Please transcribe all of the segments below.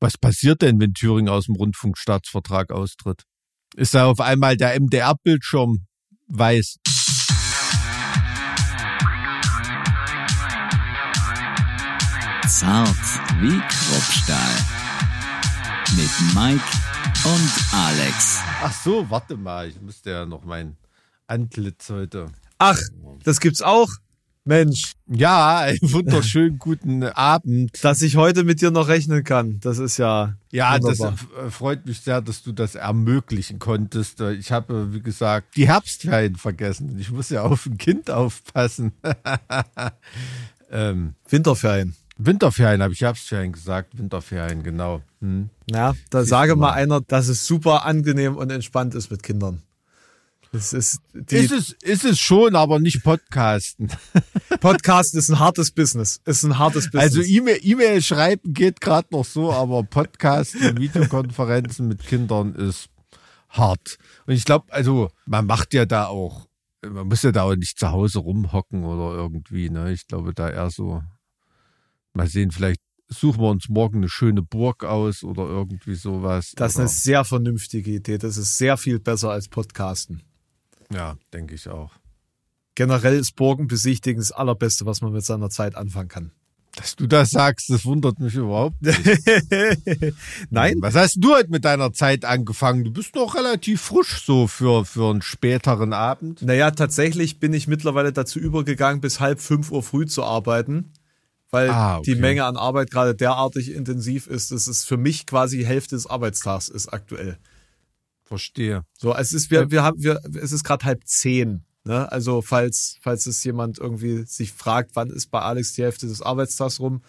Was passiert denn, wenn Thüringen aus dem Rundfunkstaatsvertrag austritt? Ist da auf einmal der MDR-Bildschirm weiß? Zart wie Kruppstahl. Mit Mike und Alex. Ach so, warte mal, ich müsste ja noch mein Antlitz heute. Ach, das gibt's auch. Mensch, Ja, einen wunderschönen guten Abend. dass ich heute mit dir noch rechnen kann, das ist ja Ja, das wunderbar. äh, freut mich sehr, dass du das ermöglichen konntest. Äh, Ich habe, wie gesagt, die Herbstferien vergessen. Ich muss ja auf ein Kind aufpassen. ähm, Winterferien. Winterferien habe ich Herbstferien gesagt. Winterferien, genau. Hm. Ja, da sage mal. einer, dass es super angenehm und entspannt ist mit Kindern. Das ist Ist es, ist es schon, aber nicht Podcasten. Podcast ist ein hartes Business. Ist ein hartes Business. Also E-Mail E-Mail schreiben geht gerade noch so, aber Podcasten, Videokonferenzen mit Kindern ist hart. Und ich glaube, also man macht ja da auch, man muss ja da auch nicht zu Hause rumhocken oder irgendwie. Ne? Ich glaube da eher so, mal sehen, vielleicht suchen wir uns morgen eine schöne Burg aus oder irgendwie sowas. das ist eine sehr vernünftige Idee. Das ist sehr viel besser als Podcasten. Ja, denke ich auch. Generell ist Burgenbesichtigen das Allerbeste, was man mit seiner Zeit anfangen kann. Dass du das sagst, das wundert mich überhaupt nicht. Nein, Was hast du heute mit deiner Zeit angefangen? Du bist doch relativ frisch so für, für einen späteren Abend. Naja, tatsächlich bin ich mittlerweile dazu übergegangen, bis halb fünf Uhr früh zu arbeiten, weil Ah, okay. die Menge an Arbeit gerade derartig intensiv ist, dass es für mich quasi die Hälfte des Arbeitstags ist aktuell. Verstehe. So, es ist, wir, wir haben, wir, es ist gerade halb zehn. Ne? Also, falls, falls es jemand irgendwie sich fragt, wann ist bei Alex die Hälfte des Arbeitstags rum?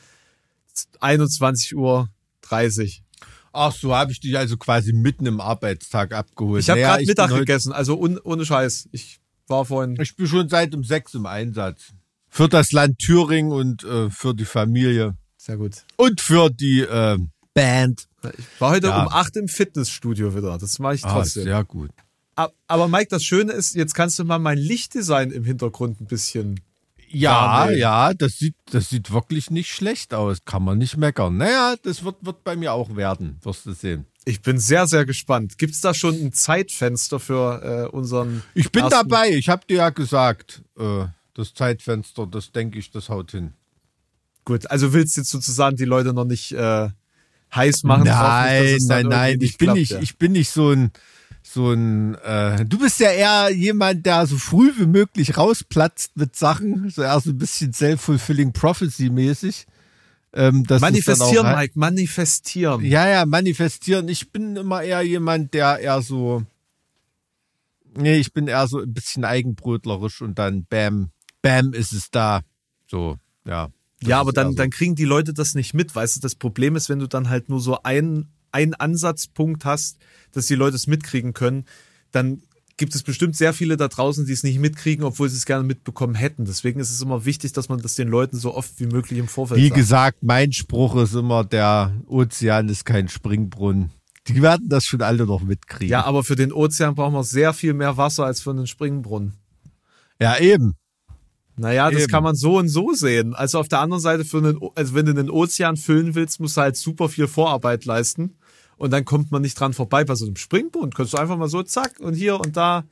21 Uhr 30. Ach so, habe ich dich also quasi mitten im Arbeitstag abgeholt. Ich habe Naja, gerade Mittag gegessen, also un, ohne Scheiß. Ich war vorhin. Ich bin schon seit um sechs im Einsatz. Für das Land Thüringen und äh, für die Familie. Sehr gut. Und für die äh, Band. Ich war heute Ja. um acht im Fitnessstudio wieder. Das mache ich Ah, trotzdem. sehr gut. Ab- Aber Mike, das Schöne ist, jetzt kannst du mal mein Lichtdesign im Hintergrund ein bisschen. Ja, Daniel. ja, das sieht, das sieht wirklich nicht schlecht aus. Kann man nicht meckern. Naja, das wird, wird bei mir auch werden, wirst du sehen. Ich bin sehr, sehr gespannt. Gibt es da schon ein Zeitfenster für äh, unseren. Ich bin dabei. Ich habe dir ja gesagt, äh, das Zeitfenster, das denke ich, das haut hin. Gut, also willst du jetzt sozusagen die Leute noch nicht äh, heiß machen? Nein, nicht, nein, nein. Ich bin klappt, nicht, ja. ich bin nicht so ein, so ein. Äh, du bist ja eher jemand, der so früh wie möglich rausplatzt mit Sachen, so eher so ein bisschen self-fulfilling prophecy mäßig. Ähm, dann Manifestieren, auch, Mike, manifestieren. Ja, ja, manifestieren. Ich bin immer eher jemand, der eher so. Nee, ich bin eher so ein bisschen eigenbrötlerisch und dann bam, bam ist es da. So, ja. Das Ja, aber dann, eher so. dann kriegen die Leute das nicht mit, weißt du? Das Problem ist, wenn du dann halt nur so einen, einen Ansatzpunkt hast, dass die Leute es mitkriegen können, dann gibt es bestimmt sehr viele da draußen, die es nicht mitkriegen, obwohl sie es gerne mitbekommen hätten. Deswegen ist es immer wichtig, dass man das den Leuten so oft wie möglich im Vorfeld Wie sagt. gesagt, mein Spruch ist immer, der Ozean ist kein Springbrunnen. Die werden das schon alle noch mitkriegen. Ja, aber für den Ozean brauchen wir sehr viel mehr Wasser als für einen Springbrunnen. ja eben. Naja, das Eben. kann man so und so sehen. Also auf der anderen Seite, für einen, also wenn du den Ozean füllen willst, musst du halt super viel Vorarbeit leisten. Und dann kommt man nicht dran vorbei. Bei so einem Springbrunnen kannst du einfach mal so zack und hier und da.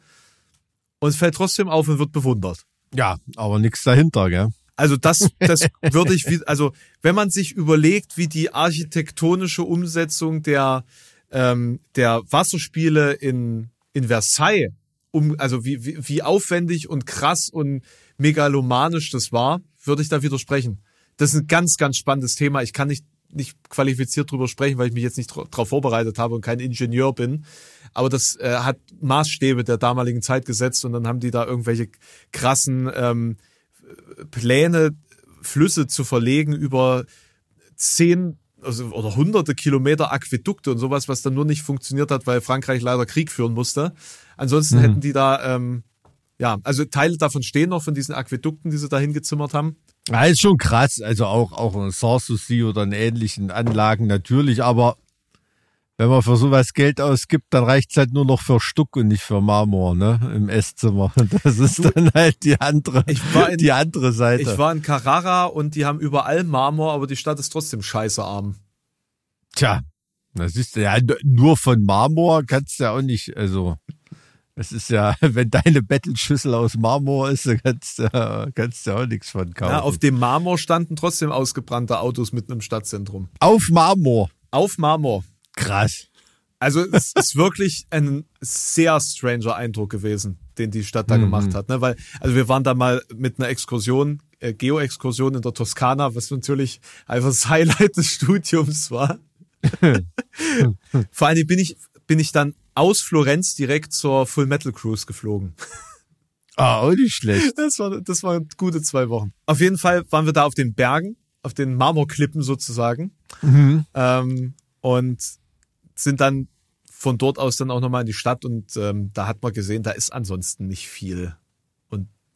Und es fällt trotzdem auf und wird bewundert. Ja, aber nichts dahinter, gell? Also das, das würde ich, also wenn man sich überlegt, wie die architektonische Umsetzung der, ähm, der Wasserspiele in, in Versailles, um, also wie, wie, wie aufwendig und krass und megalomanisch das war, würde ich da widersprechen. Das ist ein ganz, ganz spannendes Thema. Ich kann nicht, nicht qualifiziert drüber sprechen, weil ich mich jetzt nicht darauf vorbereitet habe und kein Ingenieur bin. Aber das äh, hat Maßstäbe der damaligen Zeit gesetzt und dann haben die da irgendwelche krassen ähm, Pläne, Flüsse zu verlegen über zehn also, oder hunderte Kilometer Aquädukte und sowas, was dann nur nicht funktioniert hat, weil Frankreich leider Krieg führen musste. Ansonsten hätten die da, ähm, ja, also Teile davon stehen noch von diesen Aquädukten, die sie da hingezimmert haben. Ja, ist schon krass. Also auch, auch in Sanssouci oder in ähnlichen Anlagen natürlich. Aber wenn man für sowas Geld ausgibt, dann reicht's halt nur noch für Stuck und nicht für Marmor, ne? Im Esszimmer. Das ist dann halt die andere, in- die andere Seite. Ich war in Carrara und die haben überall Marmor, aber die Stadt ist trotzdem scheiße arm. Tja, das ist ja nur von Marmor kannst du ja auch nicht, also es ist ja, wenn deine Bettelschüssel aus Marmor ist, dann kannst du, kannst du auch nichts von kaufen. Ja, auf dem Marmor standen trotzdem ausgebrannte Autos mitten im Stadtzentrum. auf Marmor. Auf Marmor. Krass. Also es ist wirklich ein sehr stranger Eindruck gewesen, den die Stadt da Mhm. gemacht hat. Ne? Weil, also wir waren da mal mit einer Exkursion, äh, Geo-Exkursion in der Toskana, was natürlich einfach das Highlight des Studiums war. Vor allem bin ich, bin ich dann aus Florenz direkt zur Full Metal Cruise geflogen. Ah, auch nicht schlecht. Das war, das waren gute zwei Wochen. Auf jeden Fall waren wir da auf den Bergen, auf den Marmorklippen sozusagen. Ähm, und sind dann von dort aus dann auch nochmal in die Stadt und ähm, da hat man gesehen, da ist ansonsten nicht viel.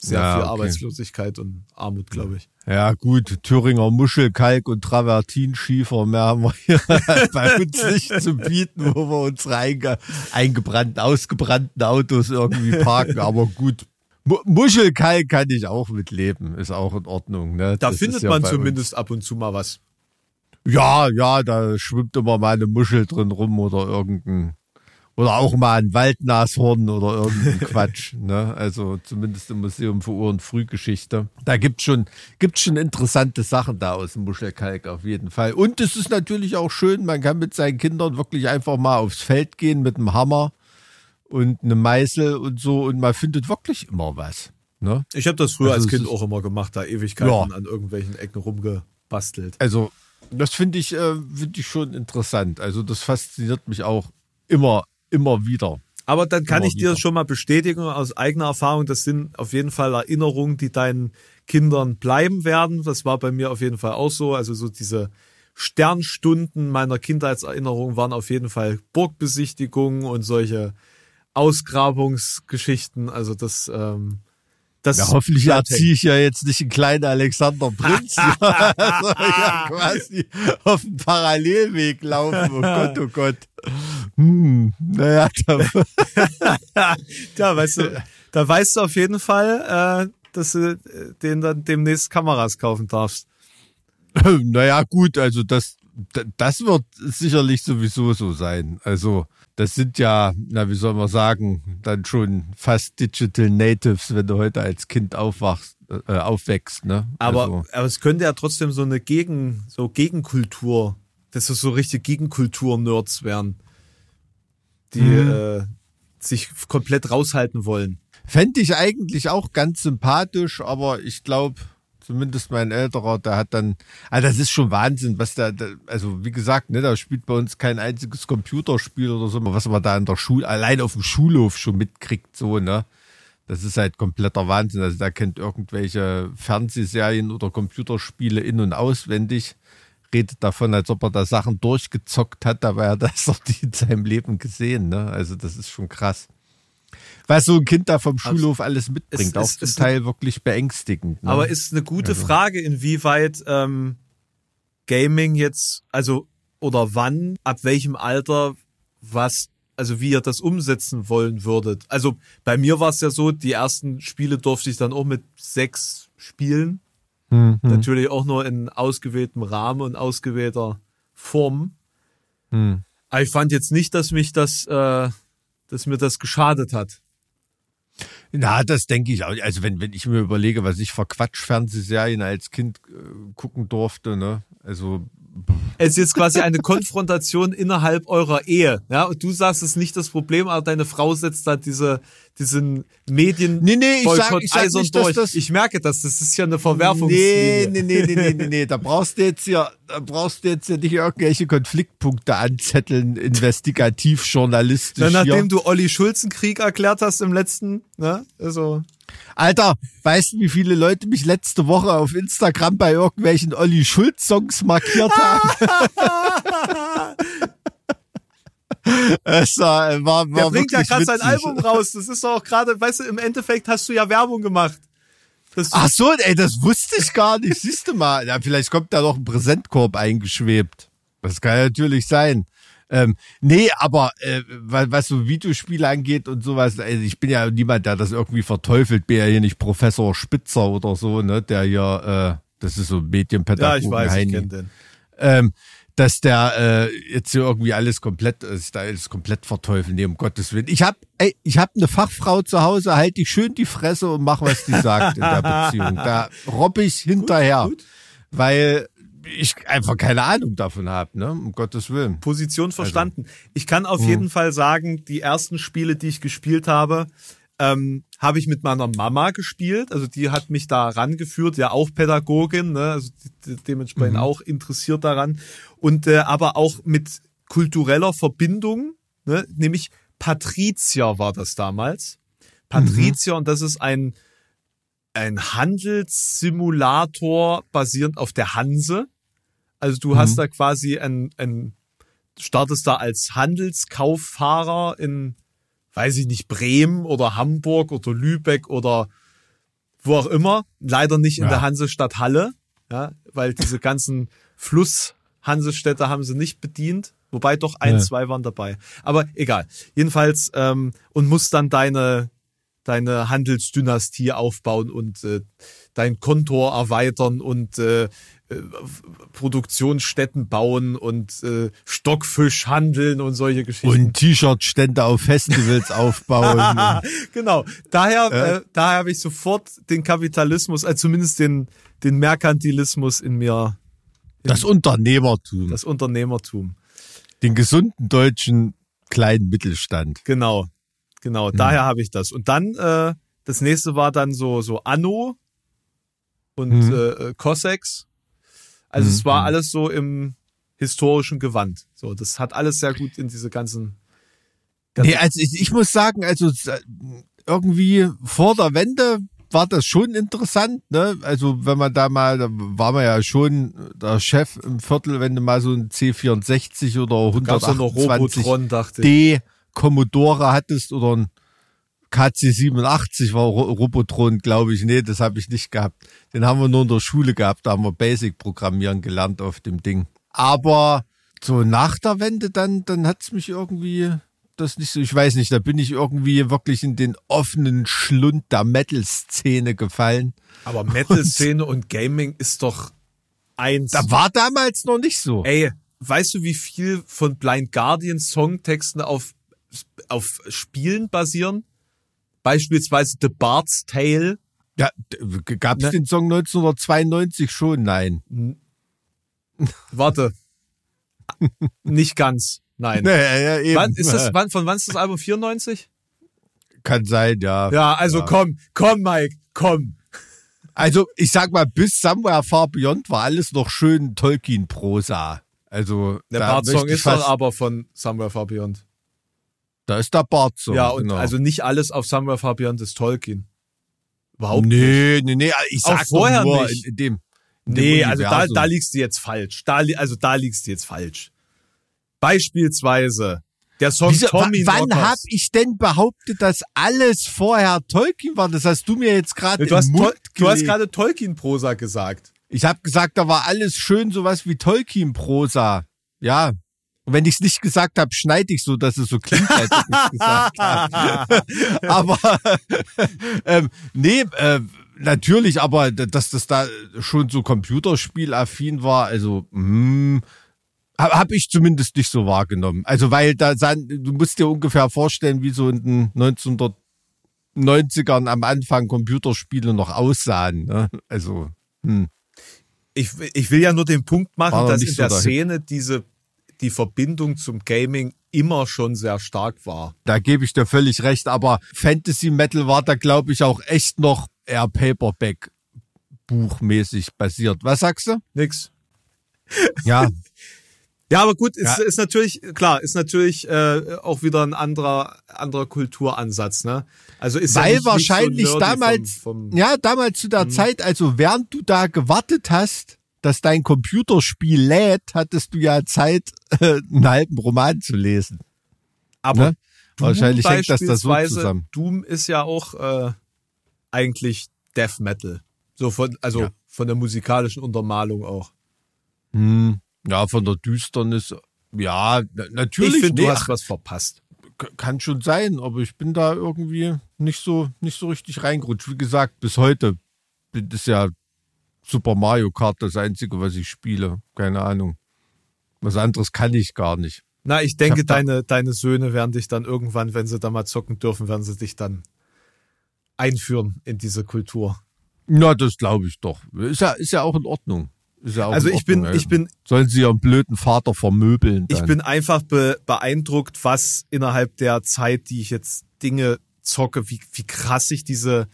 Sehr Ja, viel okay. Arbeitslosigkeit und Armut, glaube ich. Ja, gut, Thüringer Muschel, Kalk und Travertinschiefer, mehr haben wir hier bei uns nicht zu bieten, wo wir unsere einge eingebrannten, ausgebrannten Autos irgendwie parken. Aber gut, Mu Muschelkalk kann ich auch mitleben, ist auch in Ordnung. Ne? Da Das findet ja man zumindest ab und zu mal was. Uns. Ja, ja, da schwimmt immer mal eine Muschel drin rum oder irgendein oder auch mal ein Waldnashorn oder irgendein Quatsch. Ne? Also zumindest im Museum für und Frühgeschichte. Da gibt's schon, gibt's schon interessante Sachen da aus dem Muschelkalk auf jeden Fall. Und es ist natürlich auch schön, man kann mit seinen Kindern wirklich einfach mal aufs Feld gehen mit einem Hammer und einem Meißel und so und man findet wirklich immer was. Ne? Ich habe das früher Also als es Kind auch immer gemacht, da Ewigkeiten Ja. an irgendwelchen Ecken rumgebastelt. Also das finde ich, äh, finde ich schon interessant. Also das fasziniert mich auch immer, immer wieder. Aber dann kann Immer ich dir wieder. schon mal bestätigen aus eigener Erfahrung, das sind auf jeden Fall Erinnerungen, die deinen Kindern bleiben werden. Das war bei mir auf jeden Fall auch so. Also so diese Sternstunden meiner Kindheitserinnerung waren auf jeden Fall Burgbesichtigungen und solche Ausgrabungsgeschichten. Also das, ähm, das Ja, hoffentlich erziehe ich ja jetzt nicht einen kleinen Alexander Prinz. ja, soll ja quasi auf dem Parallelweg laufen. Oh Gott, oh Gott. Hm, naja, da, Ja, weißt du, da weißt du auf jeden Fall, äh, dass du äh, den dann demnächst Kameras kaufen darfst. naja, gut, also das, das wird sicherlich sowieso so sein. Also, das sind ja, na, wie soll man sagen, dann schon fast Digital Natives, wenn du heute als Kind aufwachst, äh, aufwächst, ne? Aber, also, aber es könnte ja trotzdem so eine Gegen, so Gegenkultur, dass es so richtig Gegenkultur-Nerds wären, die äh, sich komplett raushalten wollen. Fände ich eigentlich auch ganz sympathisch, aber ich glaube, zumindest mein älterer, der hat dann, also das ist schon Wahnsinn, was da, also wie gesagt, ne, da spielt bei uns kein einziges Computerspiel oder so, was man da in der Schule, allein auf dem Schulhof schon mitkriegt, so, ne. Das ist halt kompletter Wahnsinn. Also da kennt irgendwelche Fernsehserien oder Computerspiele in- und auswendig, redet davon, als ob er da Sachen durchgezockt hat, dabei hat er das noch nie in seinem Leben gesehen, ne. Also das ist schon krass. Was so ein Kind da vom Schulhof alles mitbringt, es auch ist- zum es- Teil wirklich beängstigend. Ne? Aber ist eine gute Frage, inwieweit ähm, Gaming jetzt, also oder wann, ab welchem Alter, was, also wie ihr das umsetzen wollen würdet. Also bei mir war es ja so, die ersten Spiele durfte ich dann auch mit sechs spielen. Mhm. Natürlich auch nur in ausgewähltem Rahmen und ausgewählter Form. Hm. Aber ich fand jetzt nicht, dass mich das, äh, dass mir das geschadet hat. Na, das denke ich auch. Also wenn, wenn ich mir überlege, was ich für Quatsch-Fernsehserien als Kind äh, gucken durfte, ne? Also Es ist jetzt quasi eine Konfrontation innerhalb eurer Ehe. Ja, und du sagst, es ist nicht das Problem, aber deine Frau setzt da diese, diesen Medien Nee, nee, ich sag- Boykott ich sag nicht, durch. das- ich merke das, das ist ja eine nee, Verwerfungslinie. nee, nee, nee, nee, nee, nee, da brauchst du jetzt ja, da brauchst du jetzt ja nicht irgendwelche Konfliktpunkte anzetteln, investigativ, journalistisch Na, nachdem hier. du Olli Schulz einen Krieg erklärt hast im letzten, ne? Also, Alter, weißt du, wie viele Leute mich letzte Woche auf Instagram bei irgendwelchen Olli Schulz-Songs markiert haben? Es war, war, war der bringt ja gerade sein. Album raus. Das ist doch auch gerade, weißt du, im Endeffekt hast du ja Werbung gemacht. Ach so, ey, das wusste ich gar nicht. Siehst du mal, ja, vielleicht kommt da noch ein Präsentkorb eingeschwebt. Das kann natürlich sein. Ähm, nee, aber äh, was, was so Videospiele angeht und sowas, also ich bin ja niemand, der das irgendwie verteufelt, bin ja hier nicht Professor Spitzer oder so, ne, der hier, äh, das ist so ja, Medienpädagogen ich weiß, ich Heini. kenne den. Ähm, dass der äh, jetzt hier irgendwie alles komplett, dass ich da alles komplett verteufeln, nee, um Gottes Willen. Ich hab, ey, ich hab eine Fachfrau zu Hause, halt die schön die Fresse und mach, was die sagt in der Beziehung. Da robb ich hinterher, gut. weil ich einfach keine Ahnung davon habe, ne, um Gottes Willen. Position verstanden. Ich kann Mhm. auf jeden Fall sagen, die ersten Spiele, die ich gespielt habe, ähm, habe ich mit meiner Mama gespielt. Also die hat mich da rangeführt, ja auch Pädagogin, ne? also die dementsprechend auch interessiert daran. Und äh, aber auch mit kultureller Verbindung, ne? nämlich Patrizier war das damals. Patrizier, und das ist ein, ein Handelssimulator basierend auf der Hanse. Also du hast da quasi ein, ein startest da als Handelskauffahrer in, weiß ich nicht, Bremen oder Hamburg oder Lübeck oder wo auch immer. Leider nicht in Ja. der Hansestadt Halle, ja, weil diese ganzen Fluss-Hansestädte haben sie nicht bedient. Wobei doch ein, Ja. zwei waren dabei. Aber egal. Jedenfalls, ähm, und musst dann deine, deine Handelsdynastie aufbauen und äh, dein Kontor erweitern und äh, äh, Produktionsstätten bauen und äh, Stockfisch handeln und solche Geschichten. Und T-Shirt-Stände auf Festivals aufbauen. genau. Daher, äh, daher habe ich sofort den Kapitalismus, äh, zumindest den, den Merkantilismus in mir, Das Unternehmertum. das Unternehmertum. den gesunden deutschen kleinen Mittelstand. Genau, genau. Daher habe ich das. Und dann äh, das nächste war dann so so Anno und Mhm. äh, äh, Cossacks. Also es war alles so im historischen Gewand. So, das hat alles sehr gut in diese ganzen. Nee, also ich, ich muss sagen, also irgendwie vor der Wende war das schon interessant, ne? Also wenn man da mal, da war man ja schon der Chef im Viertel, wenn du mal so ein C64 oder Gab's ja noch 128 Robotron, dachte ich. D Commodore hattest oder ein KC87 war Ro Robotron, glaube ich. Nee, das habe ich nicht gehabt. Den haben wir nur in der Schule gehabt, da haben wir Basic programmieren gelernt auf dem Ding. Aber so nach der Wende dann, dann hat's mich irgendwie das nicht so, ich weiß nicht, da bin ich irgendwie wirklich in den offenen Schlund der Metal-Szene gefallen. Aber Metal-Szene und Gaming ist doch eins. Da war damals noch nicht so. Ey, weißt du, wie viel von Blind Guardian Songtexten auf, auf Spielen basieren? Beispielsweise The Bard's Tale. Ja, gab's Ne. den Song 1992 schon? Nein. Warte. Nicht ganz. Nein. Nee, ja, eben. Wann ist das, wann, von wann ist das Album 94? Kann sein, ja. Ja, also Ja. komm, komm, Mike, komm. Also ich sag mal, bis Somewhere Far Beyond war alles noch schön Tolkien-Prosa. Also Der Bart-Song ist fast, aber von Somewhere Far Beyond. Da ist der Bart-Song. ja, und genau. also nicht alles auf Far Beyond ist Tolkien. Überhaupt nicht. nee, nee, nee, ich sag vorher nur nicht. in, dem in dem Nee, also da, da liegst du jetzt falsch. Da, also da liegst du jetzt falsch. Beispielsweise der Song Wieso, Tommy wann Knockers. hab ich denn behauptet, dass alles vorher Tolkien war? Das hast du mir jetzt gerade Du hast, hast gerade Tolkien-Prosa gesagt. Ich habe gesagt, da war alles schön sowas wie Tolkien-Prosa. Ja. Und wenn ich es nicht gesagt habe, schneide ich so, dass es so klingt, als ich es gesagt habe. aber ähm, nee, äh, natürlich, aber dass das da schon so computerspielaffin war, also hm, habe hab ich zumindest nicht so wahrgenommen. Also weil da du musst dir ungefähr vorstellen, wie so in den 1990ern am Anfang Computerspiele noch aussahen. Ne? Also hm. Ich, ich will ja nur den Punkt machen, dass in so der Hit. Szene diese, die Verbindung zum Gaming immer schon sehr stark war. Da gebe ich dir völlig recht, aber Fantasy Metal war da, glaube ich, auch echt noch eher Paperback buchmäßig basiert. Was sagst du? Nix. Ja, Ja, aber gut, ist, Ja. ist natürlich, klar, ist natürlich äh, auch wieder ein anderer, anderer Kulturansatz, ne? Also ist ja weil nicht, wahrscheinlich nicht so damals, vom, vom ja, damals zu der Zeit, also während du da gewartet hast, dass dein Computerspiel lädt, hattest du ja Zeit, äh, einen halben Roman zu lesen. Aber Ne? Wahrscheinlich hängt das da so zusammen. Doom ist ja auch äh, eigentlich Death Metal. So von, also Ja. von der musikalischen Untermalung auch. Hm, ja, von der Düsternis, ja, na- natürlich. ich finde, nee, du hast ach, was verpasst. Kann schon sein, aber ich bin da irgendwie nicht so nicht so richtig reingerutscht. Wie gesagt, bis heute ist ja Super Mario Kart das einzige, was ich spiele. Keine Ahnung. Was anderes kann ich gar nicht. Na, ich denke, da- deine, deine Söhne werden dich dann irgendwann, wenn sie da mal zocken dürfen, werden sie dich dann einführen in diese Kultur. Na, das glaube ich doch. Ist ja, ist ja auch in Ordnung. Ist ja auch Also ich bin, Ordnung, ich bin, Sollen sie ihren blöden Vater vermöbeln? Dann. ich bin einfach be beeindruckt, was innerhalb der Zeit, die ich jetzt Dinge zocke, wie, wie krass sich diese,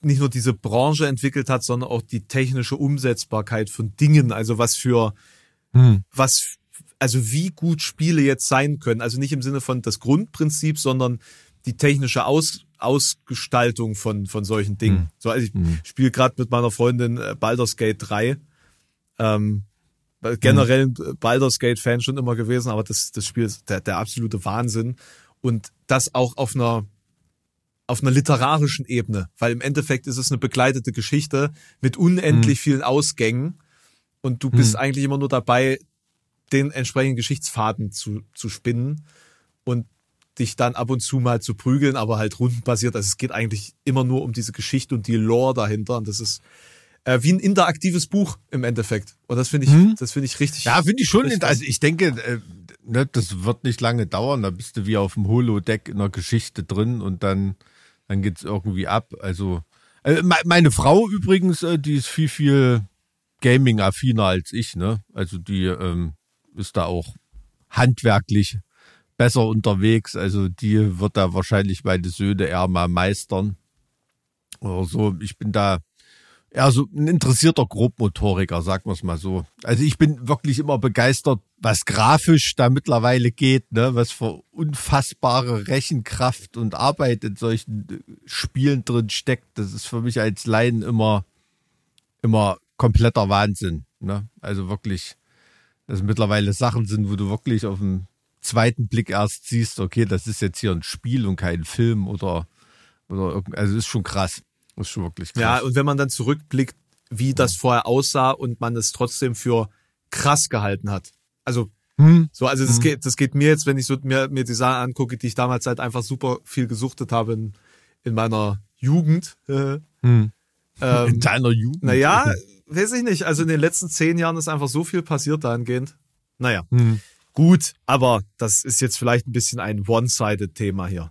nicht nur diese Branche entwickelt hat, sondern auch die technische Umsetzbarkeit von Dingen. Also was für, Hm. was, also wie gut Spiele jetzt sein können. Also nicht im Sinne von das Grundprinzip, sondern die technische Aus, Ausgestaltung von, von solchen Dingen. Hm. So, also ich spiele gerade mit meiner Freundin äh, Baldur's Gate 3. Ähm, generell ein Baldur's Gate Fan schon immer gewesen, aber das, das Spiel ist der, der absolute Wahnsinn. Und das auch auf einer, auf einer literarischen Ebene, weil im Endeffekt ist es eine begleitete Geschichte mit unendlich vielen Ausgängen und du bist eigentlich immer nur dabei, den entsprechenden Geschichtsfaden zu, zu spinnen und dich dann ab und zu mal zu prügeln, aber halt rundenbasiert. Also es geht eigentlich immer nur um diese Geschichte und die Lore dahinter und das ist äh, wie ein interaktives Buch im Endeffekt. Und das finde ich, das finde ich richtig. Ja, finde ich schon. Also ich denke, äh, ne, das wird nicht lange dauern. Da bist du wie auf dem Holodeck in der Geschichte drin und dann, dann geht's irgendwie ab. Also äh, me- meine Frau übrigens, äh, die ist viel, viel Gaming-affiner als ich. Ne? Also die ähm, ist da auch handwerklich besser unterwegs. Also die wird da wahrscheinlich meine Söhne eher mal meistern. Oder so. Ich bin da ja, so ein interessierter Grobmotoriker, sagen wir es mal so. Also ich bin wirklich immer begeistert, was grafisch da mittlerweile geht, ne? was für unfassbare Rechenkraft und Arbeit in solchen äh, Spielen drin steckt. Das ist für mich als Laien immer, immer kompletter Wahnsinn. Ne? Also wirklich, dass mittlerweile Sachen sind, wo du wirklich auf den zweiten Blick erst siehst, okay, das ist jetzt hier ein Spiel und kein Film oder, oder also ist schon krass. Ist schon wirklich krass. Ja, und wenn man dann zurückblickt, wie das vorher aussah und man es trotzdem für krass gehalten hat. Also Hm. so, also das geht, das geht mir jetzt, wenn ich so mir, mir die Sachen angucke, die ich damals halt einfach super viel gesuchtet habe in, in meiner Jugend. Äh, Hm. ähm, In deiner Jugend. naja, weiß ich nicht. Also in den letzten zehn Jahren ist einfach so viel passiert dahingehend. Naja, Hm. gut, aber das ist jetzt vielleicht ein bisschen ein One-Sided-Thema hier.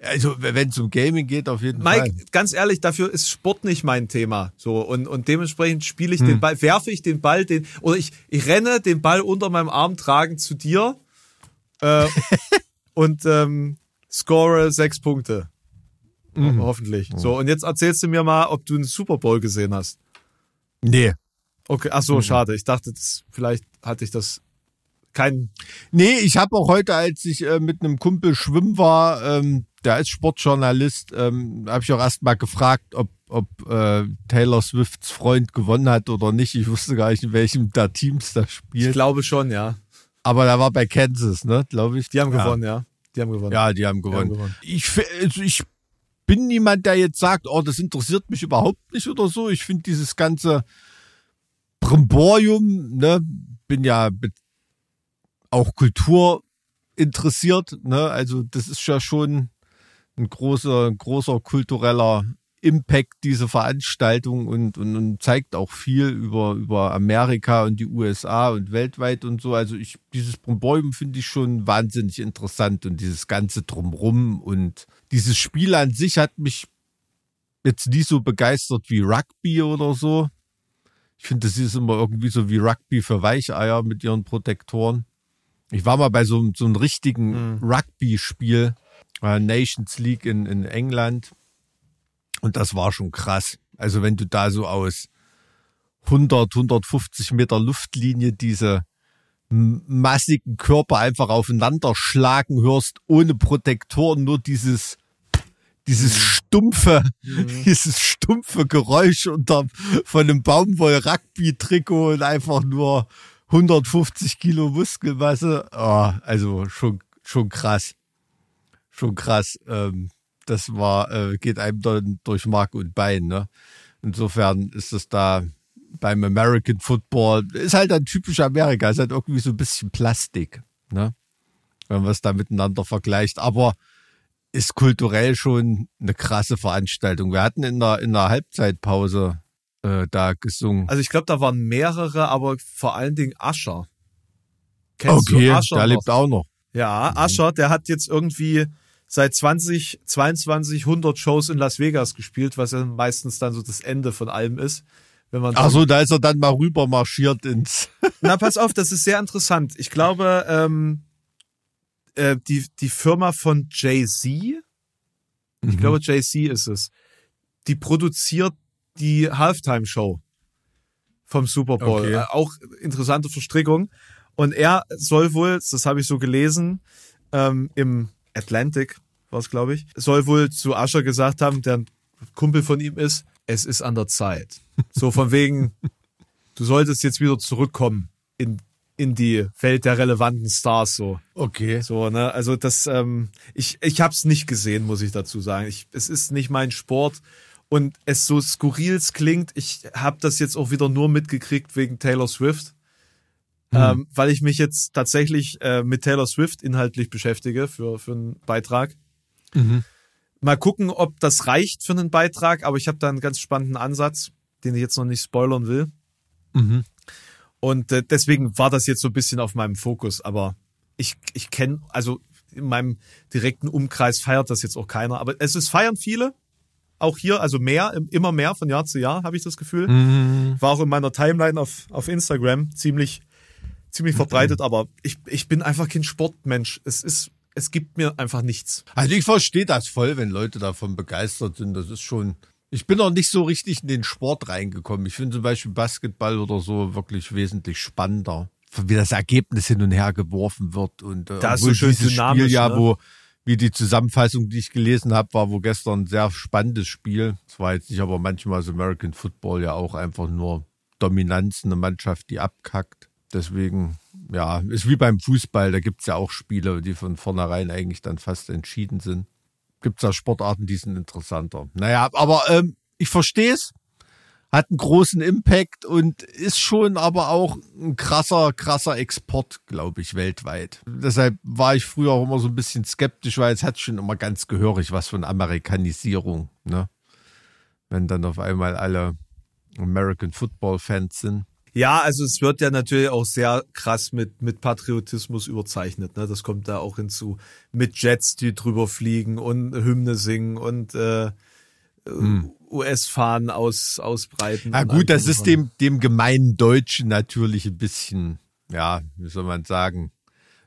Also, wenn es um Gaming geht, auf jeden Mike, Fall. ganz ehrlich, dafür ist Sport nicht mein Thema. So und und dementsprechend spiele ich den Ball, werfe ich den Ball, den oder ich ich renne den Ball unter meinem Arm tragen zu dir äh, und ähm, score sechs Punkte. Ho- Hoffentlich. So und jetzt erzählst du mir mal, ob du einen Super Bowl gesehen hast. Nee. Okay, ach so, schade. Ich dachte, das, vielleicht hatte ich das kein. Nee, ich habe auch heute, als ich äh, mit einem Kumpel schwimmen war, ähm, der ist Sportjournalist, ähm, habe ich auch erst mal gefragt, ob, ob äh, Taylor Swifts Freund gewonnen hat oder nicht. Ich wusste gar nicht, in welchem der Teams da Ich spielt. glaube schon, ja. Aber da war bei Kansas, ne, glaube ich. Die haben ja. gewonnen, ja. Die haben gewonnen. Ja, die haben gewonnen. gewonnen. Ich, also ich bin niemand, der jetzt sagt, oh, das interessiert mich überhaupt nicht oder so. Ich finde dieses ganze Brimborium, ne, bin ja auch Kultur interessiert, ne, also das ist ja schon ein großer, großer kultureller Impact, diese Veranstaltung und, und, und zeigt auch viel über, über Amerika und die USA und weltweit und so. Also ich, dieses Brimborium finde ich schon wahnsinnig interessant und dieses ganze Drumrum und dieses Spiel an sich hat mich jetzt nie so begeistert wie Rugby oder so. Ich finde, das ist immer irgendwie so wie Rugby für Weicheier mit ihren Protektoren. Ich war mal bei so, so einem richtigen Rugby-Spiel, äh, Nations League in, in England. Und das war schon krass. Also wenn du da so aus 100, 150 Meter Luftlinie diese massigen Körper einfach aufeinander schlagen hörst, ohne Protektoren, nur dieses, dieses stumpfe, dieses stumpfe Geräusch unter, von einem Baumwoll-Rugby-Trikot und einfach nur 150 Kilo Muskelmasse. Oh, also schon, schon krass. Schon krass. Ähm, das war, äh, geht einem dann durch Mark und Bein, ne? Insofern ist es da beim American Football, ist halt ein typisch Amerika, ist halt irgendwie so ein bisschen Plastik, ne? Wenn man es da miteinander vergleicht. Aber ist kulturell schon eine krasse Veranstaltung. Wir hatten in der, in der Halbzeitpause äh, da gesungen. Also ich glaube, da waren mehrere, aber vor allen Dingen Ascher. Kennst okay, du Ascher der noch? lebt auch noch. Ja, Ascher, der hat jetzt irgendwie seit 2022 100 Shows in Las Vegas gespielt, was ja meistens dann so das Ende von allem ist. Wenn man Ach so, da ist er dann mal rüber marschiert ins. Na, pass auf, das ist sehr interessant. Ich glaube, ähm, äh, die, die Firma von Jay-Z, ich Mhm. glaube, Jay-Z ist es, die produziert die Halftime-Show vom Super Bowl. Okay. Äh, auch interessante Verstrickung. Und er soll wohl, das habe ich so gelesen, ähm, im Atlantic war es, glaube ich, soll wohl zu Ascher gesagt haben, der ein Kumpel von ihm ist, es ist an der Zeit. So von wegen, du solltest jetzt wieder zurückkommen in, in die Welt der relevanten Stars so. Okay. So, ne? Also das, ähm, ich, ich habe es nicht gesehen, muss ich dazu sagen. Ich, es ist nicht mein Sport und es so skurril klingt. Ich habe das jetzt auch wieder nur mitgekriegt wegen Taylor Swift, ähm, weil ich mich jetzt tatsächlich äh, mit Taylor Swift inhaltlich beschäftige für für einen Beitrag. Mal gucken, ob das reicht für einen Beitrag, aber ich habe da einen ganz spannenden Ansatz, den ich jetzt noch nicht spoilern will. Mhm. Und äh, deswegen war das jetzt so ein bisschen auf meinem Fokus. Aber ich, ich kenne, also in meinem direkten Umkreis feiert das jetzt auch keiner. Aber es ist feiern viele. Auch hier, also mehr, immer mehr von Jahr zu Jahr, habe ich das Gefühl. War auch in meiner Timeline auf, auf Instagram ziemlich, ziemlich verbreitet. Aber ich, ich bin einfach kein Sportmensch. Es ist, es gibt mir einfach nichts. Also ich verstehe das voll, wenn Leute davon begeistert sind. Das ist schon. Ich bin noch nicht so richtig in den Sport reingekommen. Ich finde zum Beispiel Basketball oder so wirklich wesentlich spannender. Wie das Ergebnis hin und her geworfen wird und äh, Da ist so schön dieses dynamisch, Spiel ja, ne? wo wie die Zusammenfassung, die ich gelesen habe, war wo gestern ein sehr spannendes Spiel. Es war jetzt nicht, aber manchmal ist American Football ja auch einfach nur Dominanz, eine Mannschaft, die abkackt. Deswegen, ja, ist wie beim Fußball, da gibt's ja auch Spiele, die von vornherein eigentlich dann fast entschieden sind. Gibt's da Sportarten, die sind interessanter. Naja, aber ähm, ich verstehe es. Hat einen großen Impact und ist schon aber auch ein krasser, krasser Export, glaube ich, weltweit. Deshalb war ich früher auch immer so ein bisschen skeptisch, weil es hat schon immer ganz gehörig was von Amerikanisierung, ne? Wenn dann auf einmal alle American Football Fans sind. Ja, also es wird ja natürlich auch sehr krass mit, mit Patriotismus überzeichnet. Ne? Das kommt da auch hinzu. Mit Jets, die drüber fliegen und Hymne singen und äh, US-Fahnen aus, ausbreiten. Ja und gut, das ist dem, dem gemeinen Deutschen natürlich ein bisschen, ja, wie soll man sagen,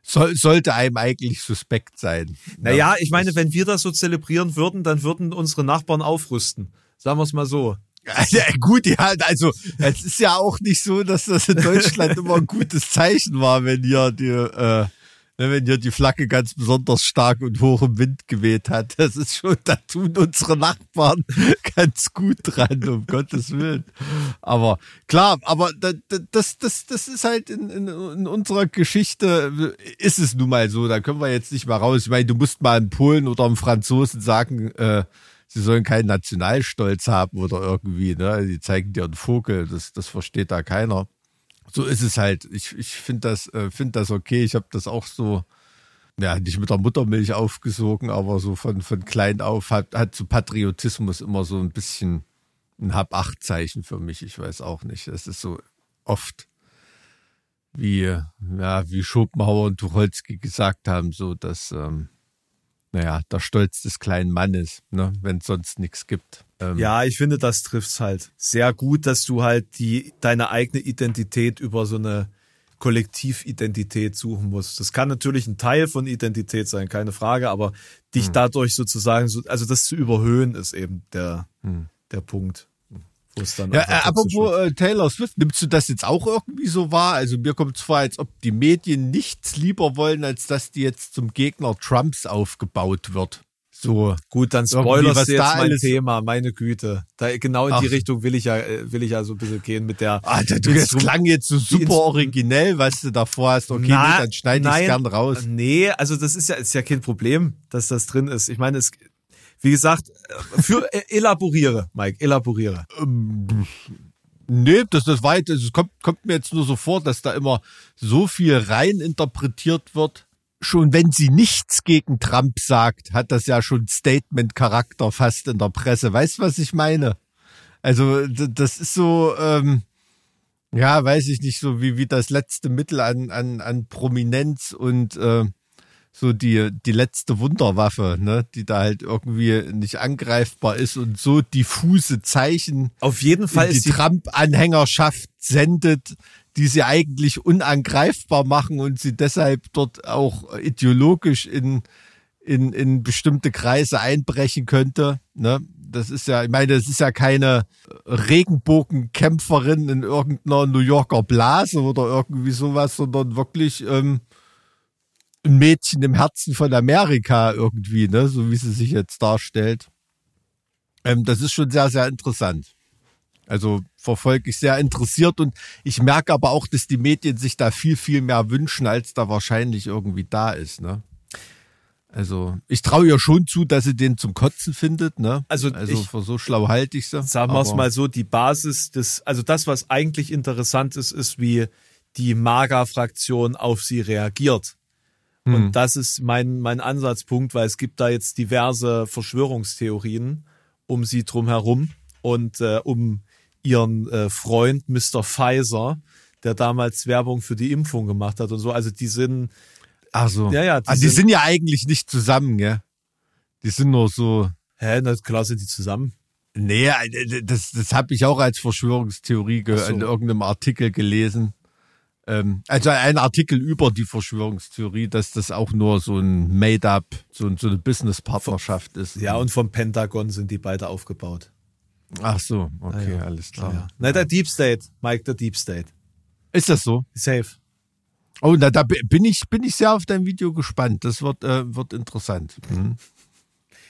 soll, sollte einem eigentlich suspekt sein. Naja, ich meine, wenn wir das so zelebrieren würden, dann würden unsere Nachbarn aufrüsten. Sagen wir es mal so. Ja, gut, ja, also es ist ja auch nicht so, dass das in Deutschland immer ein gutes Zeichen war, wenn hier die, äh, wenn hier die Flagge ganz besonders stark und hoch im Wind geweht hat. Das ist schon, da tun unsere Nachbarn ganz gut dran, um Gottes Willen. Aber klar, aber da- da- das, das, das ist halt in, in, in unserer Geschichte, ist es nun mal so, da können wir jetzt nicht mal raus. Ich meine, du musst mal einem Polen oder einem Franzosen sagen, äh, sie sollen keinen Nationalstolz haben oder irgendwie, ne? Die zeigen dir einen Vogel, das, das versteht da keiner. So ist es halt. Ich, ich finde das, äh, finde das okay. Ich habe das auch so, ja, nicht mit der Muttermilch aufgesogen, aber so von, von klein auf hat, hat so Patriotismus immer so ein bisschen ein Hab-Acht-Zeichen für mich. Ich weiß auch nicht. Das ist so oft wie, ja, wie Schopenhauer und Tucholsky gesagt haben, so dass, ähm, naja, der Stolz des kleinen Mannes, ne, wenn es sonst nichts gibt. Ähm, Ja, ich finde, das trifft's halt sehr gut, dass du halt die deine eigene Identität über so eine Kollektividentität suchen musst. Das kann natürlich ein Teil von Identität sein, keine Frage, aber dich Hm. dadurch sozusagen, so, also das zu überhöhen, ist eben der, Hm. der Punkt, wo es dann Ja, äh, apropos äh, Taylor Swift, nimmst du das jetzt auch irgendwie so wahr? Also mir kommt es vor, als ob die Medien nichts lieber wollen, als dass die jetzt zum Gegner Trumps aufgebaut wird. So. Gut, dann spoilerst was du jetzt da mein alles- Thema, meine Güte. Da, genau in die Ach. Richtung will ich ja, äh, will ich ja so ein bisschen gehen mit der. Alter, du, das klang jetzt so die super originell, was du davor hast. Okay, Na, nee, dann schneide ich gern raus. Nee, also das ist ja, ist ja kein Problem, dass das drin ist. Ich meine, es, wie gesagt, äh, für äh, elaboriere, Mike, elaboriere. Nee, das, das also es kommt, kommt mir jetzt nur so vor, dass da immer so viel rein interpretiert wird. Schon wenn sie nichts gegen Trump sagt, hat das ja schon Statement-Charakter fast in der Presse. Weißt was ich meine? Also, das ist so, ähm, Ja, weiß ich nicht, so wie, wie das letzte Mittel an, an, an Prominenz und äh, so die, die letzte Wunderwaffe, ne, die da halt irgendwie nicht angreifbar ist und so diffuse Zeichen Auf jeden Fall die ist die, Trump-Anhängerschaft sendet, die sie eigentlich unangreifbar machen und sie deshalb dort auch ideologisch in, in, in bestimmte Kreise einbrechen könnte. Ne? Das ist ja, ich meine, das ist ja keine Regenbogenkämpferin in irgendeiner New Yorker Blase oder irgendwie sowas, sondern wirklich ähm, ein Mädchen im Herzen von Amerika irgendwie, ne? so wie sie sich jetzt darstellt. Ähm, das ist schon sehr, sehr interessant. Also verfolge ich sehr interessiert und ich merke aber auch, dass die Medien sich da viel, viel mehr wünschen, als da wahrscheinlich irgendwie da ist. Ne? Also ich traue ihr schon zu, dass sie den zum Kotzen findet. Ne? Also also ich- für so schlau halte ich sie. sagen wir es mal so, die Basis des, also das, was eigentlich interessant ist, ist, wie die MAGA-Fraktion auf sie reagiert. Hm. Und das ist mein, mein Ansatzpunkt, weil es gibt da jetzt diverse Verschwörungstheorien um sie drumherum und äh, um ihren äh, Freund Mr. Pfizer, der damals Werbung für die Impfung gemacht hat und so. Also die sind, Ach so. Ja, ja, die Die, die sind- sind ja eigentlich nicht zusammen, gell? Die sind nur so. hä, na klar sind die zusammen. Nee, äh, das, das habe ich auch als Verschwörungstheorie so. in irgendeinem Artikel gelesen. Ähm, also ein Artikel über die Verschwörungstheorie, dass das auch nur so ein Made-up, so, ein- so eine Business-Partnerschaft ist. Ja, und vom Pentagon sind die beide aufgebaut. Ach so, okay, Ah ja. alles klar. Ah, ja. Na, der Deep State, Mike, der Deep State. Ist das so? Safe. Oh, na, da bi- bin ich, bin ich sehr auf dein Video gespannt. Das wird, äh, wird interessant. Mhm.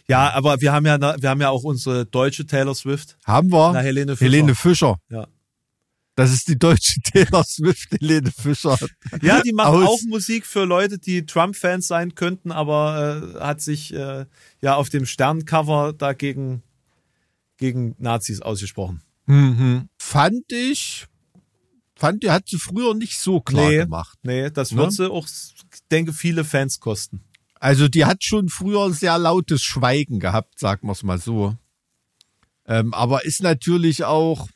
Ja, aber wir haben ja, wir haben ja auch unsere deutsche Taylor Swift. Haben wir? Na, Helene Fischer. Helene Fischer. Ja. Das ist die deutsche Taylor Swift, Helene Fischer. Ja, die macht Aus- auch Musik für Leute, die Trump-Fans sein könnten, aber äh, hat sich äh, ja auf dem Sterncover dagegen gegen Nazis ausgesprochen. Mhm. Fand ich, fand die hat sie früher nicht so klar nee, gemacht. nee, das Ne? wird sie auch, ich denke, viele Fans kosten. Also die hat schon früher ein sehr lautes Schweigen gehabt, sagen wir es mal so. Ähm, aber ist natürlich auch,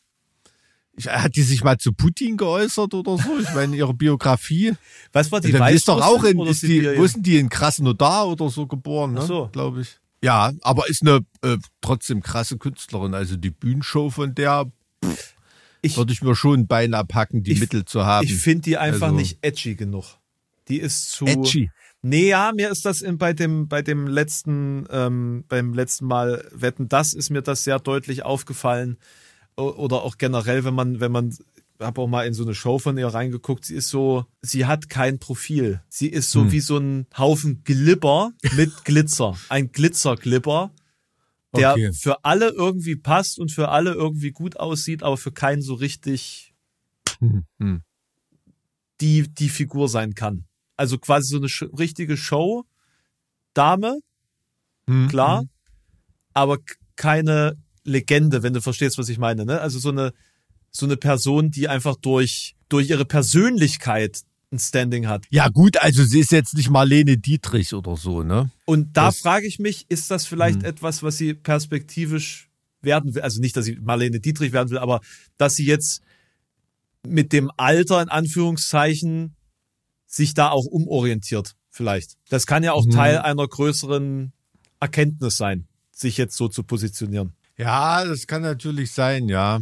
hat die sich mal zu Putin geäußert oder so? Ich meine, ihre Biografie. Was war die Die ist doch auch in, ist die, wo denn die in Krasnodar oder so geboren, ne? Ach so. glaube ich. Ja, aber ist eine äh, trotzdem krasse Künstlerin. Also die Bühnenshow von der Ich- würde ich mir schon ein Bein abhacken, die Ich- Mittel zu haben. Ich finde die einfach Also- nicht edgy genug. Die ist zu. Edgy. Nee, ja, mir ist das in, bei dem, bei dem letzten, ähm, beim letzten Mal Wetten, das ist mir das sehr deutlich aufgefallen. Oder auch generell, wenn man, wenn man, habe auch mal in so eine Show von ihr reingeguckt, sie ist so, sie hat kein Profil. Sie ist Hm. so wie so ein Haufen Glibber mit Glitzer. Ein Glitzerglibber, der Okay. für alle irgendwie passt und für alle irgendwie gut aussieht, aber für keinen so richtig Hm, hm. die, die Figur sein kann. Also quasi so eine sch richtige Show, Dame, Hm, klar, hm. aber keine Legende, wenn du verstehst, was ich meine. Ne? Also so eine, so eine Person, die einfach durch, durch ihre Persönlichkeit ein Standing hat. Ja gut, also sie ist jetzt nicht Marlene Dietrich oder so, ne? Und da Das- frage ich mich, ist das vielleicht Hm. etwas, was sie perspektivisch werden will? Also nicht, dass sie Marlene Dietrich werden will, aber dass sie jetzt mit dem Alter in Anführungszeichen sich da auch umorientiert, vielleicht. Das kann ja auch Mhm. Teil einer größeren Erkenntnis sein, sich jetzt so zu positionieren. Ja, das kann natürlich sein, ja.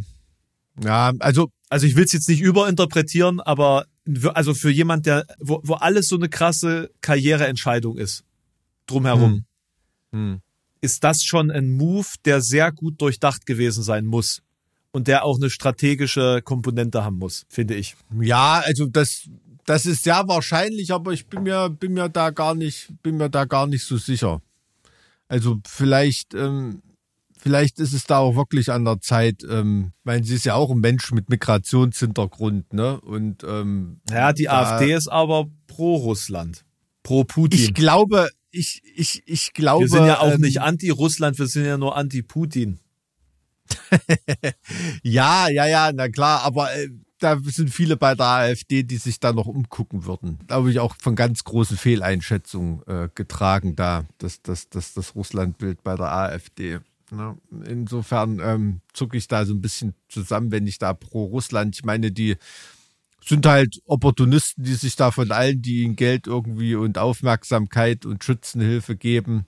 Ja, also Also ich will es jetzt nicht überinterpretieren, aber also für jemand, der, wo, wo alles so eine krasse Karriereentscheidung ist, drumherum, hm. ist das schon ein Move, der sehr gut durchdacht gewesen sein muss. Und der auch eine strategische Komponente haben muss, finde ich. ja, also das das ist sehr wahrscheinlich, aber ich bin mir bin mir da gar nicht bin mir da gar nicht so sicher. Also vielleicht ähm, vielleicht ist es da auch wirklich an der Zeit. Ähm, ich meine, sie ist ja auch ein Mensch mit Migrationshintergrund, ne? Und ähm, Ja, die Da- AfD ist aber pro Russland, pro Putin. ich glaube, ich ich ich glaube, wir sind ja auch ähm, nicht anti-Russland, wir sind ja nur anti-Putin. Ja, ja, ja, na klar, aber äh, da sind viele bei der AfD, die sich da noch umgucken würden. Glaube ich auch von ganz großen Fehleinschätzungen äh, getragen da, das, das, das, das Russlandbild bei der AfD. Ne? Insofern ähm, zucke ich da so ein bisschen zusammen, wenn ich da pro Russland, ich meine, die sind halt Opportunisten, die sich da von allen, die ihnen Geld irgendwie und Aufmerksamkeit und Schützenhilfe geben,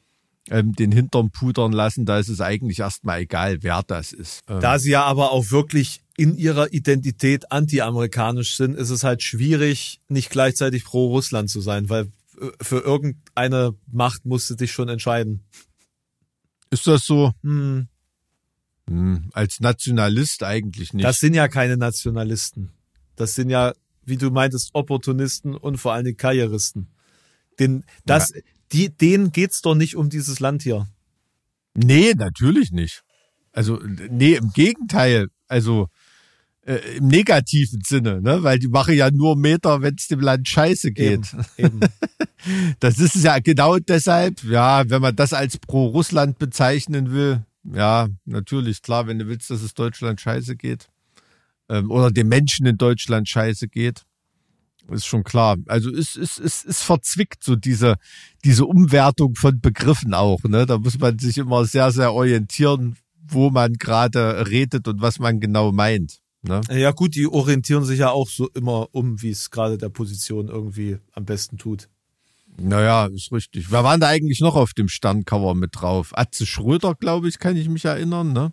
ähm, den Hintern pudern lassen. Da ist es eigentlich erstmal egal, wer das ist. Ähm, Da sie ja aber auch wirklich in ihrer Identität anti-amerikanisch sind, ist es halt schwierig, nicht gleichzeitig pro Russland zu sein, weil äh, für irgendeine Macht musst du dich schon entscheiden. Ist das so? Hm, Hm, als Nationalist eigentlich nicht. das sind ja keine Nationalisten. Das sind ja, wie du meintest, Opportunisten und vor allen Dingen Karrieristen. Den, das, die, denen geht's doch nicht um dieses Land hier. Nee, natürlich nicht. Also, nee, im Gegenteil. Also, äh, im negativen Sinne, ne? Weil die machen ja nur Meter, wenn es dem Land scheiße geht. Eben, eben. Das ist es ja genau deshalb, ja, wenn man das als pro-Russland bezeichnen will, ja, natürlich, klar, wenn du willst, dass es Deutschland scheiße geht, ähm, oder den Menschen in Deutschland scheiße geht, ist schon klar. Also es ist, ist, ist verzwickt, so diese, diese Umwertung von Begriffen auch, ne? Da muss man sich immer sehr, sehr orientieren, wo man gerade redet und was man genau meint. Ne? Ja gut, die orientieren sich ja auch so immer um, wie es gerade der Position irgendwie am besten tut. Naja, ist richtig. Wer waren da eigentlich noch auf dem Sterncover mit drauf? Atze Schröder, glaube ich, kann ich mich erinnern, ne?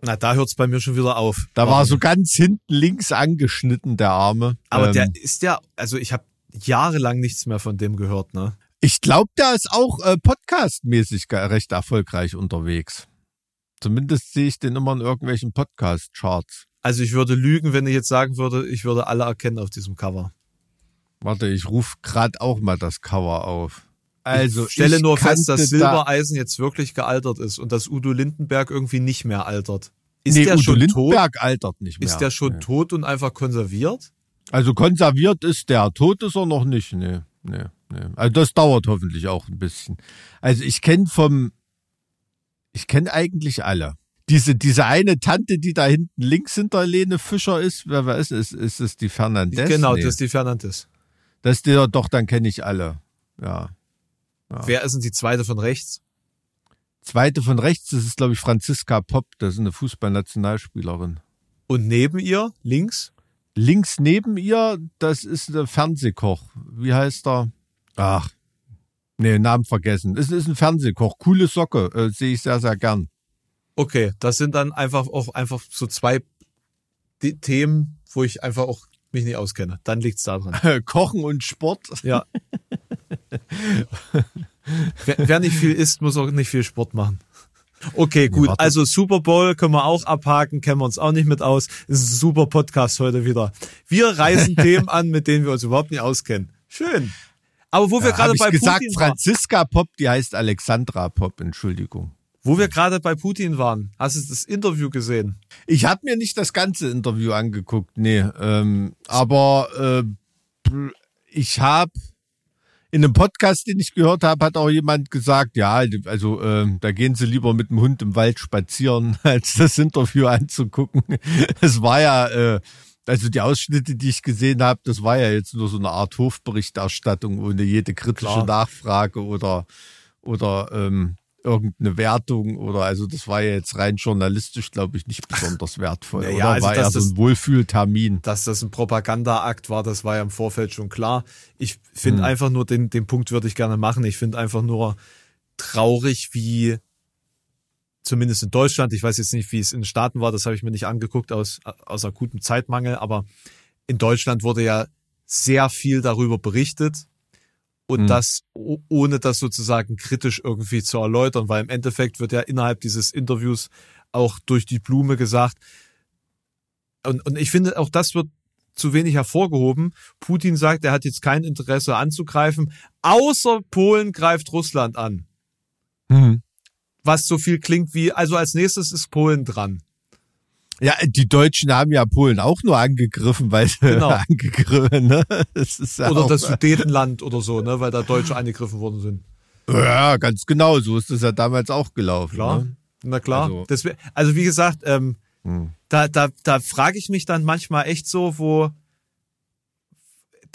Na, da hört's bei mir schon wieder auf. Da war so ganz hinten links angeschnitten, der Arme. Aber Ähm, der ist ja, also ich habe jahrelang nichts mehr von dem gehört, ne? ich glaube, der ist auch äh, podcastmäßig recht erfolgreich unterwegs. Zumindest sehe ich den immer in irgendwelchen Podcast-Charts. Also ich würde lügen, wenn ich jetzt sagen würde, ich würde alle erkennen auf diesem Cover. Warte, ich rufe gerade auch mal das Cover auf. Also, ich stelle ich nur fest, dass Silbereisen jetzt wirklich gealtert ist und dass Udo Lindenberg irgendwie nicht mehr altert. Da, Ist nee, der Udo schon tot? Lindenberg altert nicht mehr. Ist der schon Nee. tot und einfach konserviert? Also konserviert ist der, tot ist er noch nicht. Nee, nee, nee. Also das dauert hoffentlich auch ein bisschen. Also ich kenne vom, ich kenne eigentlich alle. Diese, diese eine Tante, die da hinten links hinter Lene Fischer ist, wer, wer ist es? Ist es die Fernandes? genau, nee. das ist die Fernandes. das ist der, doch, dann kenne ich alle. Ja. Wer ist denn die zweite von rechts? Zweite von rechts, das ist, glaube ich, Franziska Popp, das ist eine Fußballnationalspielerin. Und neben ihr, links? Links neben ihr, das ist der Fernsehkoch. Wie heißt er? Ach, nee, Namen vergessen. Es ist ein Fernsehkoch. Coole Socke, äh, sehe ich sehr, sehr gern. Okay, das sind dann einfach auch einfach so zwei Themen, wo ich einfach auch mich nicht auskenne. Dann liegt's da dran. Kochen und Sport. Ja. wer, wer nicht viel isst, muss auch nicht viel Sport machen. Okay, gut. warte. Also Super Bowl können wir auch abhaken, kennen wir uns auch nicht mit aus. Ist ein super Podcast heute wieder. Wir reißen Themen an, mit denen wir uns überhaupt nicht auskennen. Schön. Aber wo wir Ja, gerade ich bei gesagt, Putin waren, Franziska Popp, die heißt Alexandra Popp, Entschuldigung. Wo wir gerade bei Putin waren, hast du das Interview gesehen? Ich habe mir nicht das ganze Interview angeguckt, nee. Ähm, aber äh, ich habe in einem Podcast, den ich gehört habe, hat auch jemand gesagt, ja, also ähm, da gehen sie lieber mit dem Hund im Wald spazieren, als das Interview anzugucken. Es war ja, äh, also die Ausschnitte, die ich gesehen habe, das war ja jetzt nur so eine Art Hofberichterstattung ohne jede kritische Klar. Nachfrage oder oder ähm, irgendeine Wertung oder also das war ja jetzt rein journalistisch, glaube ich, nicht besonders wertvoll. Naja, oder also war eher so ein Wohlfühltermin. dass das ein Propagandaakt war, das war ja im Vorfeld schon klar. Ich finde Hm. einfach nur, den, den Punkt würde ich gerne machen. Ich finde einfach nur traurig, wie zumindest in Deutschland, ich weiß jetzt nicht, wie es in den Staaten war, das habe ich mir nicht angeguckt aus, aus akutem Zeitmangel, aber in Deutschland wurde ja sehr viel darüber berichtet und Hm. das ohne das sozusagen kritisch irgendwie zu erläutern, weil im Endeffekt wird ja innerhalb dieses Interviews auch durch die Blume gesagt, und, und ich finde, auch das wird zu wenig hervorgehoben. Putin sagt, er hat jetzt kein Interesse anzugreifen, außer Polen greift Russland an. Mhm. Was so viel klingt wie, also als nächstes ist Polen dran. Ja, die Deutschen haben ja Polen auch nur angegriffen, weil sie Genau. angegriffen, ne? Das ist ja Oder auch, das Sudetenland oder so, ne, weil da Deutsche angegriffen worden sind. Ja, ganz genau, so ist das ja damals auch gelaufen. Klar. Ne? Na klar. Also- Also, also wie gesagt, ähm, Hm. da, da, da frage ich mich dann manchmal echt so, wo,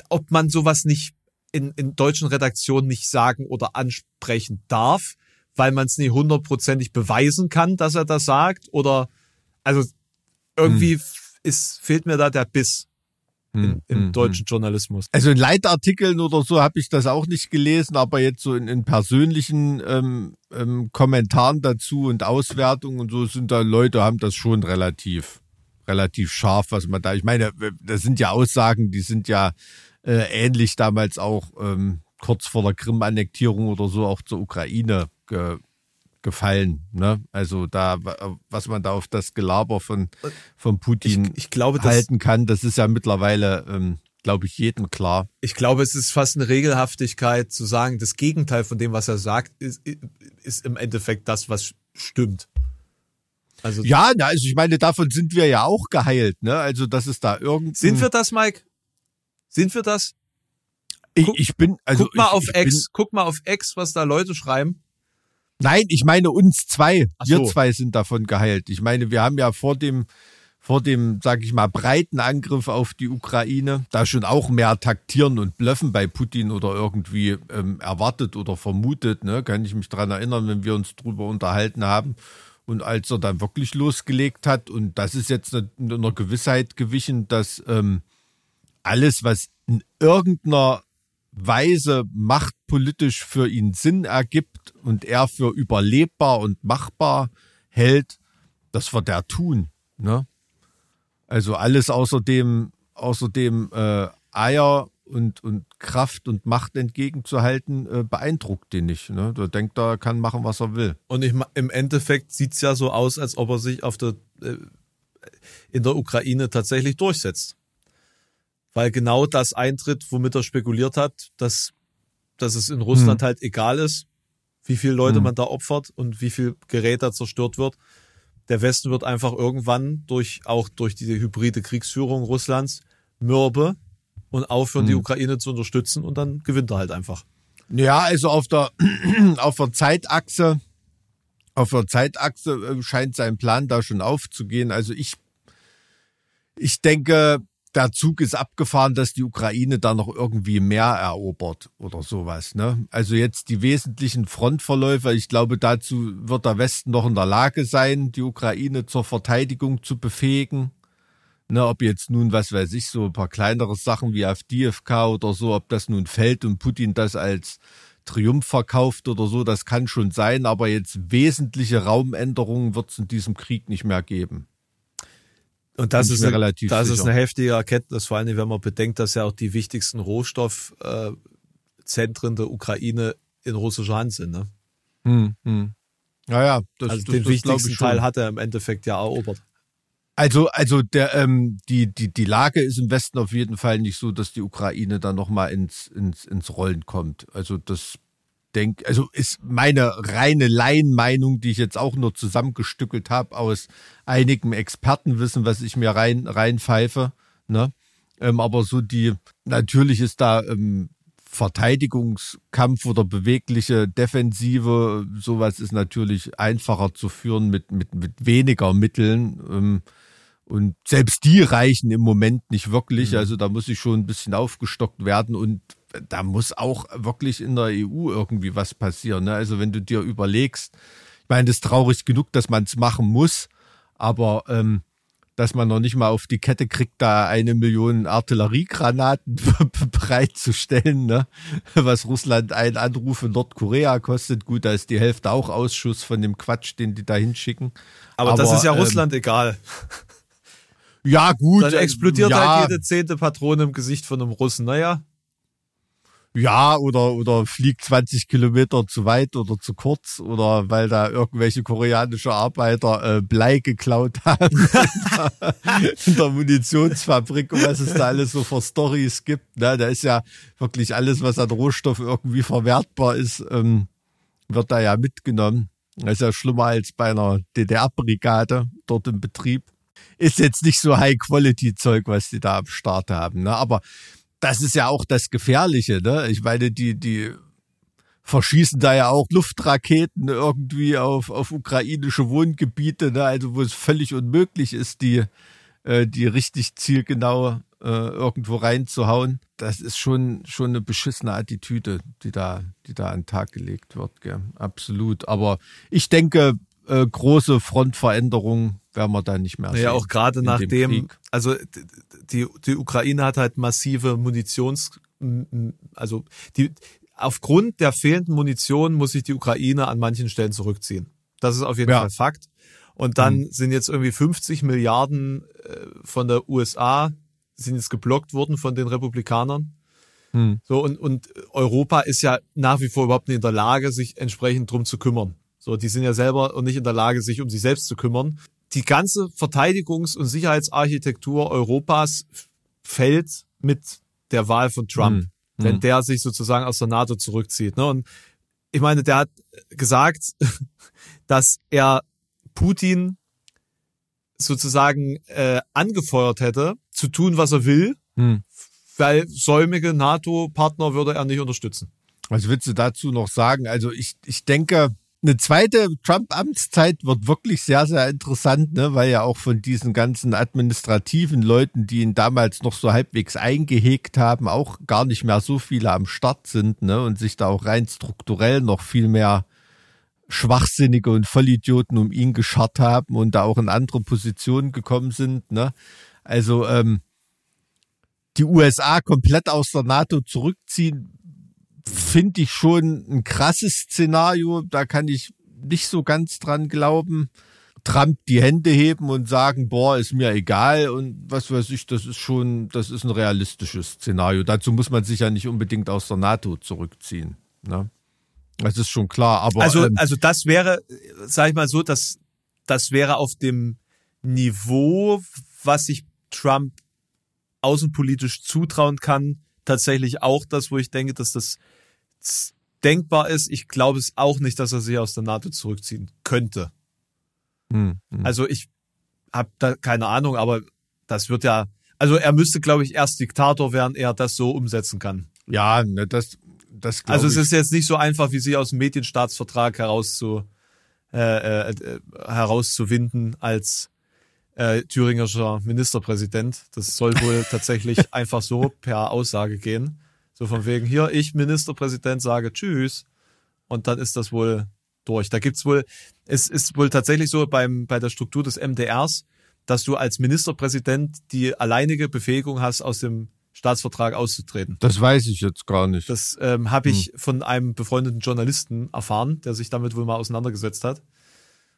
ob man sowas nicht in, in deutschen Redaktionen nicht sagen oder ansprechen darf, weil man es nie hundertprozentig beweisen kann, dass er das sagt? Oder also irgendwie Hm. ist, fehlt mir da der Biss in, im hm, deutschen Journalismus. Also in Leitartikeln oder so habe ich das auch nicht gelesen, aber jetzt so in, in persönlichen ähm, ähm, Kommentaren dazu und Auswertungen und so sind da Leute, haben das schon relativ, relativ scharf, was man da. Ich meine, das sind ja Aussagen, die sind ja äh, ähnlich damals auch ähm, kurz vor der Krim-Annektierung oder so auch zur Ukraine ge, gefallen. Ne? Also da, was man da auf das Gelaber von, von Putin Ich, ich glaube, halten kann, das ist ja mittlerweile, ähm, glaube ich, jedem klar. ich glaube, es ist fast eine Regelhaftigkeit zu sagen, das Gegenteil von dem, was er sagt, ist, ist im Endeffekt das, was stimmt. Also Ja, also ich meine, davon sind wir ja auch geheilt, ne? Also das ist da irgend sind wir das, Mike? Sind wir das? ich, guck- ich bin also guck mal ich, auf ich bin, X, guck mal auf X, was da Leute schreiben. Nein, ich meine uns zwei. Ach Wir so. zwei sind davon geheilt. Ich meine, wir haben ja vor dem vor dem, sag ich mal, breiten Angriff auf die Ukraine, da schon auch mehr taktieren und blöffen bei Putin oder irgendwie ähm, erwartet oder vermutet, ne? kann ich mich dran erinnern, wenn wir uns drüber unterhalten haben. Und als er dann wirklich losgelegt hat, und das ist jetzt in einer Gewissheit gewichen, dass ähm, alles, was in irgendeiner Weise machtpolitisch für ihn Sinn ergibt und er für überlebbar und machbar hält, das wird er tun. Ne? Also alles außerdem, außerdem äh, Eier und, und Kraft und Macht entgegenzuhalten, äh, beeindruckt den nicht. Ne? Der denkt, er kann machen, was er will. Und ich, im Endeffekt sieht's ja so aus, als ob er sich auf der, äh, in der Ukraine tatsächlich durchsetzt. Weil genau das eintritt, womit er spekuliert hat, dass, dass es in Russland halt egal ist, wie viele Leute Hm. man da opfert und wie viel Gerät da zerstört wird. Der Westen wird einfach irgendwann durch, auch durch diese hybride Kriegsführung Russlands mürbe und aufhören, die Ukraine zu unterstützen und dann gewinnt er halt einfach. Ja, also auf der, auf der Zeitachse, auf der Zeitachse äh, scheint sein Plan da schon aufzugehen. Also ich, ich denke, der Zug ist abgefahren, dass die Ukraine da noch irgendwie mehr erobert oder sowas. Ne? Also jetzt die wesentlichen Frontverläufe, ich glaube, dazu wird der Westen noch in der Lage sein, die Ukraine zur Verteidigung zu befähigen. Ne, ob jetzt nun, was weiß ich, so ein paar kleinere Sachen wie Avdiivka oder so, ob das nun fällt und Putin das als Triumph verkauft oder so, das kann schon sein, aber jetzt wesentliche Raumänderungen wird es in diesem Krieg nicht mehr geben. Und das ist, eine, das ist eine heftige Erkenntnis, vor allem wenn man bedenkt, dass ja auch die wichtigsten Rohstoffzentren der Ukraine in russischer Hand sind. Ne? Hm, hm. Naja, das, Also das, den das wichtigsten. Teil hat er im Endeffekt ja erobert. Also, also der, ähm, die, die, die Lage ist im Westen auf jeden Fall nicht so, dass die Ukraine da nochmal ins, ins, ins Rollen kommt. Also das denk, also ist meine reine Laienmeinung, die ich jetzt auch nur zusammengestückelt habe aus einigem Expertenwissen, was ich mir rein reinpfeife. Ne? Ähm, aber so die, natürlich ist da ähm, Verteidigungskampf oder bewegliche Defensive, sowas ist natürlich einfacher zu führen mit, mit, mit weniger Mitteln. Ähm, und selbst die reichen im Moment nicht wirklich. Also da muss ich schon ein bisschen aufgestockt werden und da muss auch wirklich in der EU irgendwie was passieren. Ne? Also wenn du dir überlegst, ich meine, das ist traurig genug, dass man es machen muss, aber ähm, dass man noch nicht mal auf die Kette kriegt, da eine Million Artilleriegranaten bereitzustellen, ne? was Russland einen Anruf in Nordkorea kostet. Gut, da ist die Hälfte auch Ausschuss von dem Quatsch, den die da hinschicken. Aber, das ist ja ähm, Russland egal. Ja, gut. Dann äh, explodiert ja, halt jede zehnte Patrone im Gesicht von einem Russen. Naja, Ja, oder, oder fliegt 20 Kilometer zu weit oder zu kurz oder weil da irgendwelche koreanische Arbeiter äh, Blei geklaut haben in der Munitionsfabrik und was es da alles so für Stories gibt. Ne? Da ist ja wirklich alles, was an Rohstoff irgendwie verwertbar ist, ähm, wird da ja mitgenommen. Das ist ja schlimmer als bei einer DDR-Brigade dort im Betrieb. Ist jetzt nicht so High-Quality-Zeug, was die da am Start haben. Ne? Aber das ist ja auch das Gefährliche, ne? Ich meine, die, die verschießen da ja auch Luftraketen irgendwie auf, auf ukrainische Wohngebiete, ne? Also wo es völlig unmöglich ist, die, äh, die richtig zielgenau äh, irgendwo reinzuhauen. Das ist schon, schon eine beschissene Attitüde, die da, die da an den Tag gelegt wird. Gell? Absolut. Aber ich denke, äh, große Frontveränderungen werden wir da nicht mehr sehen. Ja, auch gerade dem nachdem, also die, die Ukraine hat halt massive Munitions, also die, aufgrund der fehlenden Munition muss sich die Ukraine an manchen Stellen zurückziehen. Das ist auf jeden Ja. Fall Fakt. Und dann Mhm. sind jetzt irgendwie 50 Milliarden äh, von der USA sind jetzt geblockt worden von den Republikanern. Hm. So, und, und Europa ist ja nach wie vor überhaupt nicht in der Lage, sich entsprechend drum zu kümmern. So, die sind ja selber und nicht in der Lage, sich um sich selbst zu kümmern. Die ganze Verteidigungs- und Sicherheitsarchitektur Europas fällt mit der Wahl von Trump, Hm. wenn Hm. der sich sozusagen aus der NATO zurückzieht. Ne? Und ich meine, der hat gesagt, dass er Putin sozusagen äh, angefeuert hätte, zu tun, was er will, Hm. weil säumige NATO-Partner würde er nicht unterstützen. Was willst du dazu noch sagen? Also ich, ich denke, eine zweite Trump-Amtszeit wird wirklich sehr, sehr interessant, ne? weil ja auch von diesen ganzen administrativen Leuten, die ihn damals noch so halbwegs eingehegt haben, auch gar nicht mehr so viele am Start sind ne? und sich da auch rein strukturell noch viel mehr Schwachsinnige und Vollidioten um ihn gescharrt haben und da auch in andere Positionen gekommen sind. Ne? Also ähm, die USA komplett aus der NATO zurückziehen, finde ich schon ein krasses Szenario. Da kann ich nicht so ganz dran glauben. Trump die Hände heben und sagen, boah, ist mir egal und was weiß ich, das ist schon, das ist ein realistisches Szenario. Dazu muss man sich ja nicht unbedingt aus der NATO zurückziehen. Ne? Das ist schon klar. Aber Also, ähm, also das wäre, sag ich mal so, dass das wäre auf dem Niveau, was sich Trump außenpolitisch zutrauen kann, tatsächlich auch das, wo ich denke, dass das denkbar ist. Ich glaube es auch nicht, dass er sich aus der NATO zurückziehen könnte. hm, hm. Also ich habe da keine Ahnung, aber das wird ja, also er müsste, glaube ich, erst Diktator werden, er das so umsetzen kann. ja, ne, das, das glaub Also es ich. ist jetzt nicht so einfach, wie sie aus dem Medienstaatsvertrag herauszu, äh, äh, herauszuwinden als äh, thüringischer Ministerpräsident. Das soll wohl tatsächlich einfach so per Aussage gehen. So von wegen, hier, ich Ministerpräsident sage Tschüss. Und dann ist das wohl durch. Da gibt's wohl, es ist wohl tatsächlich so beim, bei der Struktur des MDRs, dass du als Ministerpräsident die alleinige Befähigung hast, aus dem Staatsvertrag auszutreten. das weiß ich jetzt gar nicht. Das ähm, habe ich von einem befreundeten Journalisten erfahren, der sich damit wohl mal auseinandergesetzt hat.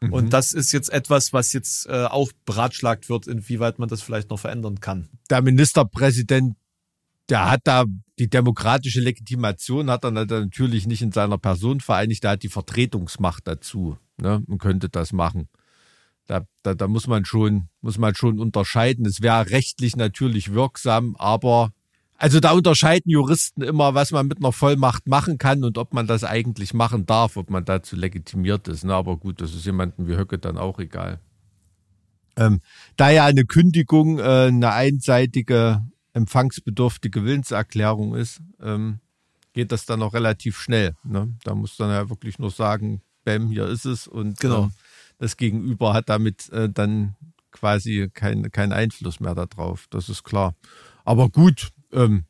Und das ist jetzt etwas, was jetzt äh, auch beratschlagt wird, inwieweit man das vielleicht noch verändern kann. der Ministerpräsident, der hat da die demokratische Legitimation hat er natürlich nicht in seiner Person vereinigt, der hat die Vertretungsmacht dazu ne, und könnte das machen. Da, da, da muss man schon, muss man schon unterscheiden. Es wäre rechtlich natürlich wirksam, aber also da unterscheiden Juristen immer, was man mit einer Vollmacht machen kann und ob man das eigentlich machen darf, ob man dazu legitimiert ist. Ne? Aber gut, das ist jemandem wie Höcke dann auch egal. Ähm, da ja eine Kündigung äh, eine einseitige empfangsbedürftige Willenserklärung ist, ähm, geht das dann auch relativ schnell. Ne? Da muss dann ja wirklich nur sagen, Bäm, hier ist es und Genau. ähm, das Gegenüber hat damit äh, dann quasi keinen keinen Einfluss mehr darauf. Das ist klar. Aber gut, ähm,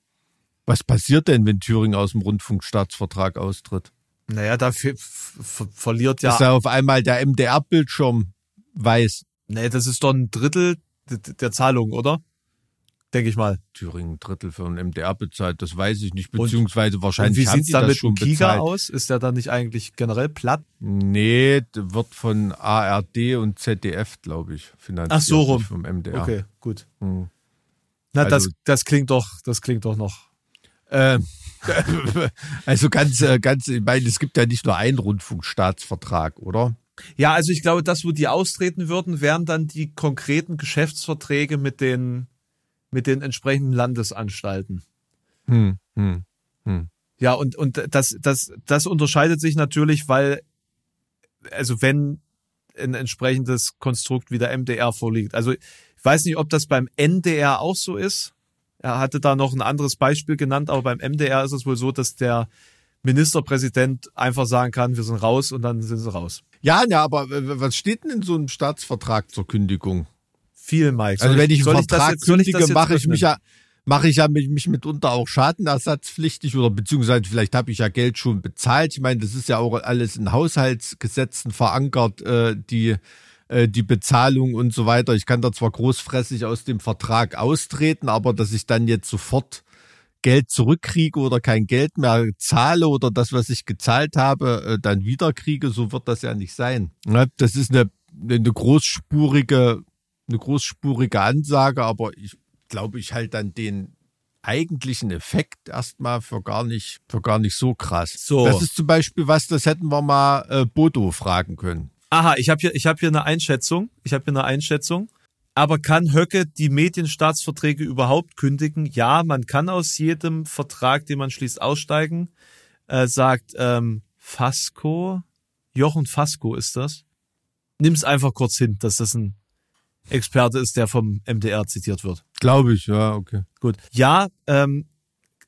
was passiert denn, wenn Thüringen aus dem Rundfunkstaatsvertrag austritt? Naja, da ver ver verliert ja. Ist ja auf einmal der MDR-Bildschirm weiß. nee, das ist doch ein Drittel der Zahlung, oder? Denke ich mal. Thüringen ein Drittel für ein MDR bezahlt, das weiß ich nicht, Und- beziehungsweise Und wahrscheinlich wie haben die dann das mit schon dem Giga bezahlt. aus? Ist der dann nicht eigentlich generell platt? Nee, wird von ARD und ZDF, glaube ich, finanziert. Ach so rum. Vom MDR. Okay, gut. Hm. Na, das, Also- das klingt doch, das klingt doch noch. Ähm, also ganz, äh, ganz, ich meine, es gibt ja nicht nur einen Rundfunkstaatsvertrag, oder? Ja, also ich glaube, das, wo die austreten würden, wären dann die konkreten Geschäftsverträge mit den, mit den entsprechenden Landesanstalten. Hm, hm. Ja, und, und das, das, das unterscheidet sich natürlich, weil, also wenn ein entsprechendes Konstrukt wie der MDR vorliegt. Also ich weiß nicht, ob das beim NDR auch so ist. Er hatte da noch ein anderes Beispiel genannt, aber beim MDR ist es wohl so, dass der Ministerpräsident einfach sagen kann, wir sind raus und dann sind sie raus. Ja, ja, aber was steht denn in so einem Staatsvertrag zur Kündigung? Viel, Mike. Also Soll wenn ich einen Vertrag ich kündige, mache ich mich ja mache ich ja mich, mich mitunter auch schadenersatzpflichtig oder beziehungsweise vielleicht habe ich ja Geld schon bezahlt. Ich meine, das ist ja auch alles in Haushaltsgesetzen verankert, äh, die äh, die Bezahlung und so weiter. Ich kann da zwar großfressig aus dem Vertrag austreten, aber dass ich dann jetzt sofort Geld zurückkriege oder kein Geld mehr zahle oder das, was ich gezahlt habe, äh, dann wiederkriege, so wird das ja nicht sein. Ne? Das ist eine, eine großspurige, eine großspurige Ansage, aber ich glaube, ich halte dann den eigentlichen Effekt erstmal für gar nicht, für gar nicht so krass. So. Das ist zum Beispiel was, das hätten wir mal äh, Bodo fragen können. Aha, ich habe hier, ich habe hier eine Einschätzung. Ich habe hier eine Einschätzung. Aber kann Höcke die Medienstaatsverträge überhaupt kündigen? Ja, man kann aus jedem Vertrag, den man schließt, aussteigen. Äh, sagt ähm, Fasco, Jochen Fasco ist das. Nimm's einfach kurz hin, dass das ein Experte ist, der vom MDR zitiert wird. Glaube ich, ja, okay. Gut. Ja, ähm,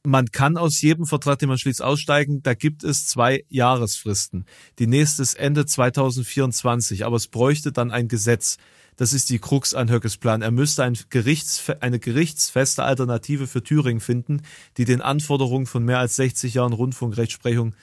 man kann aus jedem Vertrag, den man schließt, aussteigen. Da gibt es zwei Jahresfristen. Die nächste ist Ende 2024, aber es bräuchte dann ein Gesetz. Das ist die Krux an Höckes Plan. Er müsste ein Gerichts, eine gerichtsfeste Alternative für Thüringen finden, die den Anforderungen von mehr als 60 Jahren Rundfunkrechtsprechung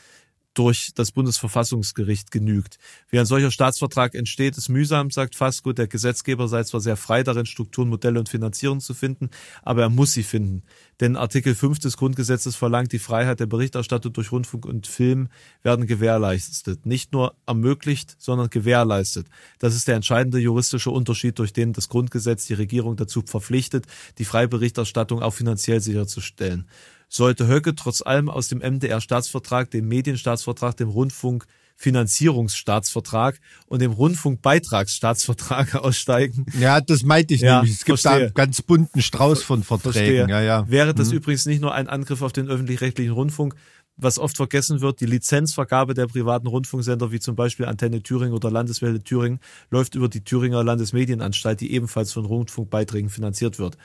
durch das Bundesverfassungsgericht genügt. Wie ein solcher Staatsvertrag entsteht, ist mühsam, sagt Fasco. Der Gesetzgeber sei zwar sehr frei darin, Strukturen, Modelle und Finanzierung zu finden, aber er muss sie finden. Denn Artikel 5 des Grundgesetzes verlangt, die Freiheit der Berichterstattung durch Rundfunk und Film werden gewährleistet. Nicht nur ermöglicht, sondern gewährleistet. Das ist der entscheidende juristische Unterschied, durch den das Grundgesetz die Regierung dazu verpflichtet, die freie Berichterstattung auch finanziell sicherzustellen sollte Höcke trotz allem aus dem MDR-Staatsvertrag, dem Medienstaatsvertrag, dem Rundfunkfinanzierungsstaatsvertrag und dem Rundfunkbeitragsstaatsvertrag aussteigen. Ja, das meinte ich Ja, nämlich. Es gibt da verstehe. einen ganz bunten Strauß von Verträgen. Ja, ja. Wäre das übrigens nicht nur ein Angriff auf den öffentlich-rechtlichen Rundfunk, was oft vergessen wird, die Lizenzvergabe der privaten Rundfunksender wie zum Beispiel Antenne Thüringen oder Landeswelle Thüringen läuft über die Thüringer Landesmedienanstalt, die ebenfalls von Rundfunkbeiträgen finanziert wird.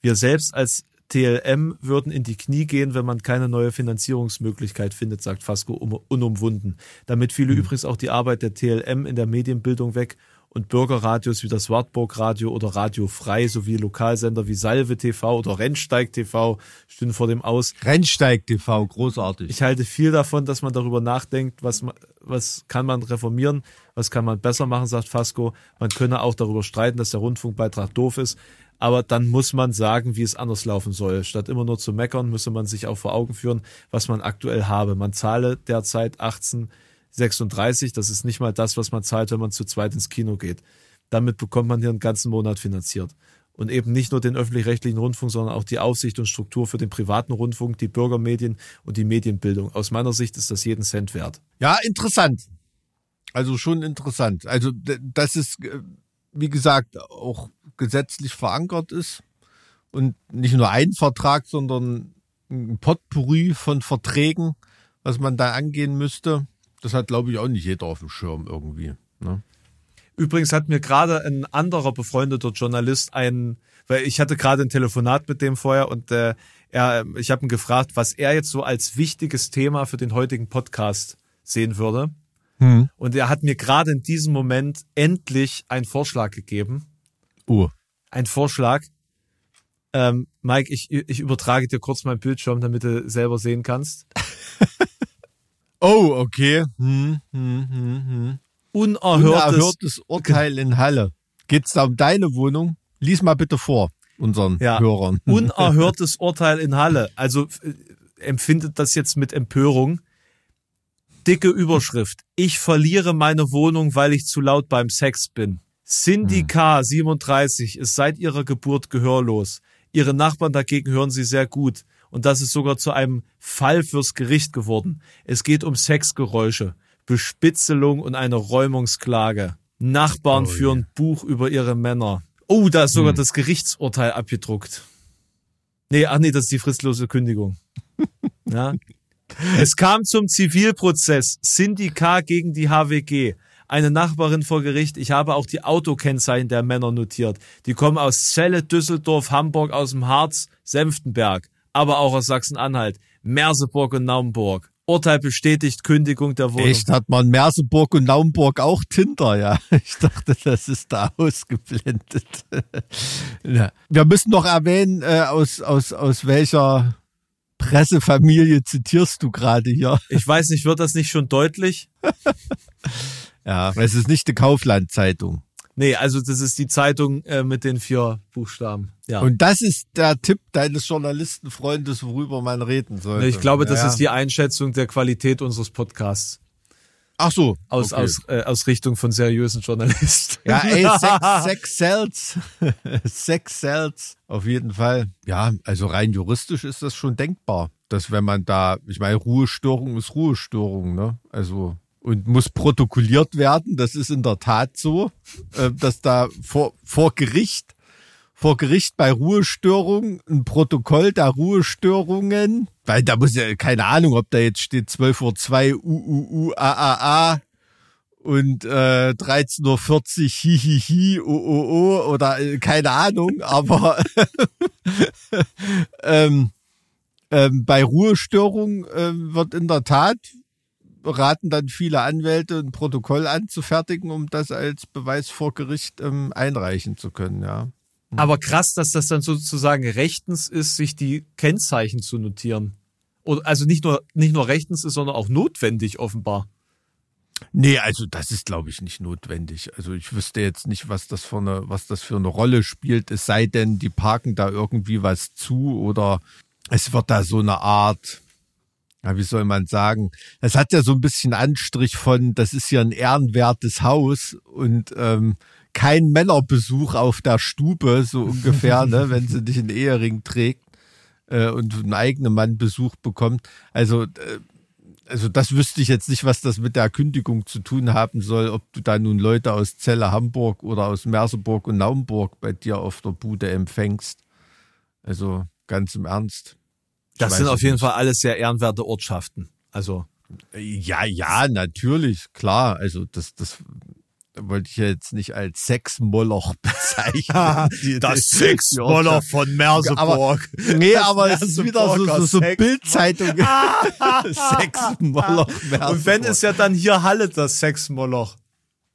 Wir selbst als TLM würden in die Knie gehen, wenn man keine neue Finanzierungsmöglichkeit findet, sagt Fasco um, unumwunden. Damit fiele übrigens auch die Arbeit der TLM in der Medienbildung weg und Bürgerradios wie das Wartburg Radio oder Radio Frei sowie Lokalsender wie Salve TV oder Rennsteig TV stünden vor dem Aus. Rennsteig TV, großartig. Ich halte viel davon, dass man darüber nachdenkt, was, was kann man reformieren, was kann man besser machen, sagt Fasco. Man könne auch darüber streiten, dass der Rundfunkbeitrag doof ist. Aber dann muss man sagen, wie es anders laufen soll. Statt immer nur zu meckern, müsse man sich auch vor Augen führen, was man aktuell habe. Man zahle derzeit 18,36. Das ist nicht mal das, was man zahlt, wenn man zu zweit ins Kino geht. Damit bekommt man hier einen ganzen Monat finanziert. Und eben nicht nur den öffentlich-rechtlichen Rundfunk, sondern auch die Aufsicht und Struktur für den privaten Rundfunk, die Bürgermedien und die Medienbildung. Aus meiner Sicht ist das jeden Cent wert. Ja, interessant. Also schon interessant. Also, d- dass es, äh, wie gesagt, auch gesetzlich verankert ist und nicht nur ein Vertrag, sondern ein Potpourri von Verträgen, was man da angehen müsste. Das hat, glaube ich, auch nicht jeder auf dem Schirm irgendwie. Ne? Übrigens hat mir gerade ein anderer befreundeter Journalist ein, weil ich hatte gerade ein Telefonat mit dem vorher und äh, er, ich habe ihn gefragt, was er jetzt so als wichtiges Thema für den heutigen Podcast sehen würde. Und er hat mir gerade in diesem Moment endlich einen Vorschlag gegeben. Oh. Ein Vorschlag. Ähm, Mike, ich, ich übertrage dir kurz meinen Bildschirm, damit du selber sehen kannst. Oh, okay. Hm, hm, hm, hm. Unerhörtes, Unerhörtes Urteil in Halle. Geht's da um deine Wohnung? Lies mal bitte vor unseren Ja. Hörern. unerhörtes Urteil in Halle. Also äh, empfindet das jetzt mit Empörung. Dicke Überschrift. Ich verliere meine Wohnung, weil ich zu laut beim Sex bin. Cindy K. 37 ist seit ihrer Geburt gehörlos. Ihre Nachbarn dagegen hören sie sehr gut. Und das ist sogar zu einem Fall fürs Gericht geworden. Es geht um Sexgeräusche, Bespitzelung und eine Räumungsklage. Nachbarn Oh führen Buch über ihre Männer. Oh, da ist sogar das Gerichtsurteil abgedruckt. Nee, ach nee, das ist die fristlose Kündigung. Ja. Es kam zum Zivilprozess Cindy K. gegen die HWG. Eine Nachbarin vor Gericht. Ich habe auch die Autokennzeichen der Männer notiert. Die kommen aus Celle, Düsseldorf, Hamburg, aus dem Harz, Senftenberg, aber auch aus Sachsen-Anhalt, Merseburg und Naumburg. Urteil bestätigt, Kündigung der Wohnung. Echt, hat man Merseburg und Naumburg auch Tinder, ja. Ich dachte, das ist da ausgeblendet. ja. Wir müssen noch erwähnen, äh, aus, aus, aus welcher Pressefamilie zitierst du gerade hier? Ich weiß nicht, wird das nicht schon deutlich? ja, es ist nicht die Kaufland-Zeitung. Nee, also das ist die Zeitung äh, mit den vier Buchstaben. Ja. Und das ist der Tipp deines Journalistenfreundes, worüber man reden sollte. Ich glaube, das ja. ist die Einschätzung der Qualität unseres Podcasts. Ach so. Aus, okay. aus, äh, aus Richtung von seriösen Journalisten. Ja, ey, Sex, Sex sells. Sex sells. Auf jeden Fall. Ja, also rein juristisch ist das schon denkbar. Dass wenn man da, ich meine, Ruhestörung ist Ruhestörung, ne? Also, und muss protokolliert werden. Das ist in der Tat so, äh, dass da vor, vor Gericht, vor Gericht bei Ruhestörung ein Protokoll der Ruhestörungen, weil da muss ja, keine Ahnung, ob da jetzt steht 12.02 Uhr UUU AAA und äh, 13.40 Uhr hihihi oh, oh, oh, oder äh, keine Ahnung, aber ähm, ähm, bei Ruhestörung äh, wird in der Tat raten dann viele Anwälte ein Protokoll anzufertigen, um das als Beweis vor Gericht ähm, einreichen zu können, ja. Aber krass, dass das dann sozusagen rechtens ist, sich die Kennzeichen zu notieren. Oder also nicht nur nicht nur rechtens ist, sondern auch notwendig offenbar. Nee, also das ist, glaube ich, nicht notwendig. Also ich wüsste jetzt nicht, was das für eine, was das für eine Rolle spielt, es sei denn, die parken da irgendwie was zu oder es wird da so eine Art, ja, wie soll man sagen, es hat ja so ein bisschen Anstrich von, das ist ja ein ehrenwertes Haus und ähm, kein Männerbesuch auf der Stube, so ungefähr, ne, wenn sie nicht einen Ehering trägt äh, und einen eigenen Mann Besuch bekommt. Also, äh, also das wüsste ich jetzt nicht, was das mit der Kündigung zu tun haben soll, ob du da nun Leute aus Celle Hamburg oder aus Merseburg und Naumburg bei dir auf der Bude empfängst. Also ganz im Ernst. Das sind auf jeden. Fall alles sehr ehrenwerte Ortschaften. Also Ja, ja, natürlich, klar. Also das, das wollte ich jetzt nicht als Sexmoloch bezeichnen. Die Ortschaft. von Aber, nee, aber es ist wieder so, so, so Bildzeitung. Sexmoloch. Und wenn ist ja dann hier Halle das Sexmoloch.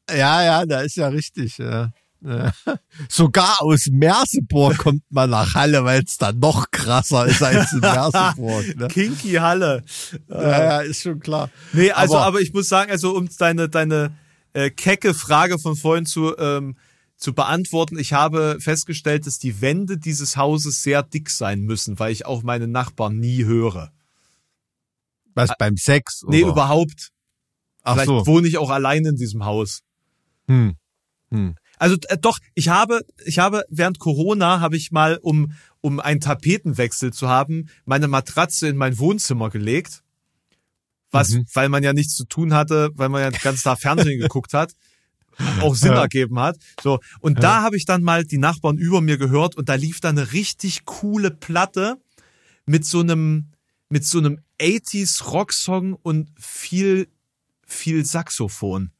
Ja, ja, da ist ja richtig. Ja. Ja. Sogar aus Merseburg kommt man nach Halle, weil es dann noch krasser ist als in Merseburg. Ne? Kinky Halle. Ja, ja, ist schon klar. Nee, also, aber, Aber- ich muss sagen, also um deine, deine äh, kecke Frage von vorhin zu, ähm, zu beantworten, ich habe festgestellt, dass die Wände dieses Hauses sehr dick sein müssen, weil ich auch meine Nachbarn nie höre. Was beim Sex? Oder? Nee, überhaupt. Ach Vielleicht so. wohne ich auch allein in diesem Haus. Hm. Hm. Also äh, doch, ich habe, ich habe während Corona habe ich mal, um um einen Tapetenwechsel zu haben, meine Matratze in mein Wohnzimmer gelegt, was, Mhm. weil man ja nichts zu tun hatte, weil man ja ganz Tag Fernsehen geguckt hat, auch Sinn Ja. ergeben hat. So und da habe ich dann mal die Nachbarn über mir gehört und da lief da eine richtig coole Platte mit so einem mit so einem 80s Rocksong und viel viel Saxophon.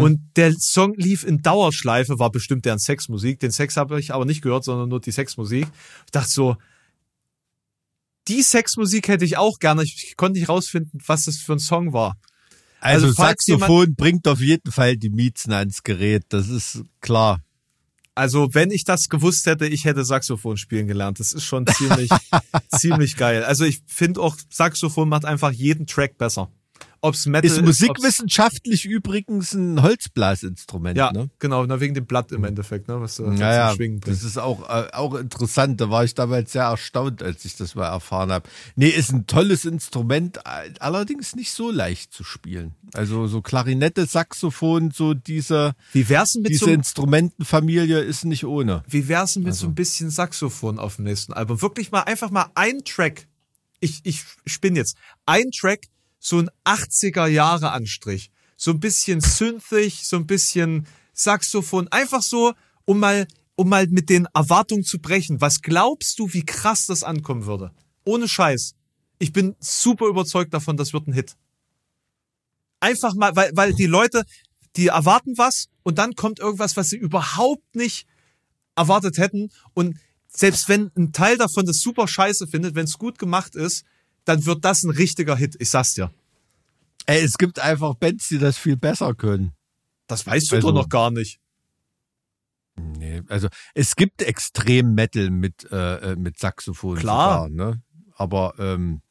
Und der Song lief in Dauerschleife, war bestimmt deren Sexmusik. Den Sex habe ich aber nicht gehört, sondern nur die Sexmusik. Ich dachte so, die Sexmusik hätte ich auch gerne. Ich konnte nicht rausfinden, was das für ein Song war. Also, Also Saxophon bringt auf jeden Fall die Miezen ans Gerät, das ist klar. Also wenn ich das gewusst hätte, ich hätte Saxophon spielen gelernt. Das ist schon ziemlich, ziemlich geil. Also ich finde auch, Saxophon macht einfach jeden Track besser. Ob's Metal Ist musikwissenschaftlich übrigens ein Holzblasinstrument, Ja, ne? genau, na, wegen dem Blatt im Endeffekt, ne, was was Naja, zum Schwingen bringt. das ist auch, äh, auch interessant. Da war ich damals sehr erstaunt, als ich das mal erfahren habe. Nee, ist ein tolles Instrument, allerdings nicht so leicht zu spielen. Also so Klarinette, Saxophon, so diese, Wie wär's denn mit diese so Instrumentenfamilie ist nicht ohne. Wie wär's denn mit Also so ein bisschen Saxophon auf dem nächsten Album? Wirklich mal einfach mal ein Track. Ich, ich spinne jetzt. Ein Track, so ein 80er Jahre Anstrich. So ein bisschen synthig, so ein bisschen Saxophon. Einfach so, um mal, um mal mit den Erwartungen zu brechen. Was glaubst du, wie krass das ankommen würde? Ohne Scheiß. Ich bin super überzeugt davon, das wird ein Hit. Einfach mal, weil, weil die Leute, die erwarten was und dann kommt irgendwas, was sie überhaupt nicht erwartet hätten. Und selbst wenn ein Teil davon das super scheiße findet, wenn es gut gemacht ist, dann wird das ein richtiger Hit. Ich sag's dir. Ey, es gibt einfach Bands, die das viel besser können. Das weißt du Also- doch noch gar nicht. Nee, also es gibt extrem Metal mit, äh, äh, mit Saxophon Klar. sogar, ne? Aber ähm,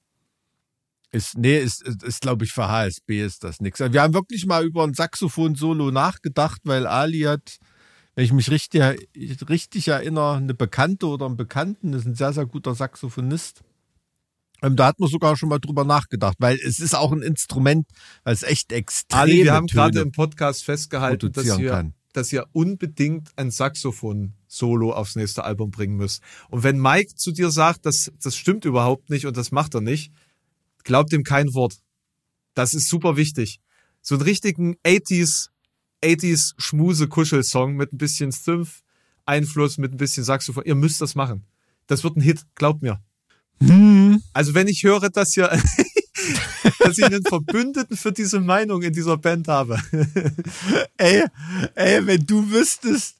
ist, nee, ist, ist, ist glaube ich, für HSB ist das nix. Wir haben wirklich mal über ein Saxophon-Solo nachgedacht, weil Ali hat, wenn ich mich richtig, richtig erinnere, eine Bekannte oder einen Bekannten, ist ein sehr, sehr guter Saxophonist. Ähm, da hat man sogar schon mal drüber nachgedacht, weil es ist auch ein Instrument, weil es echt extrem Ali, wir haben gerade im Podcast festgehalten, dass ihr, kann. dass ihr unbedingt ein Saxophon-Solo aufs nächste Album bringen müsst. Und wenn Mike zu dir sagt, das, das stimmt überhaupt nicht und das macht er nicht, glaubt ihm kein Wort. Das ist super wichtig. So einen richtigen 80s, 80s Schmuse-Kuschelsong mit ein bisschen Synth-Einfluss, mit ein bisschen Saxophon. Ihr müsst das machen. Das wird ein Hit, glaubt mir. Hm. Also wenn ich höre, dass ihr, dass ich einen Verbündeten für diese Meinung in dieser Band habe. Ey, ey, wenn du wüsstest,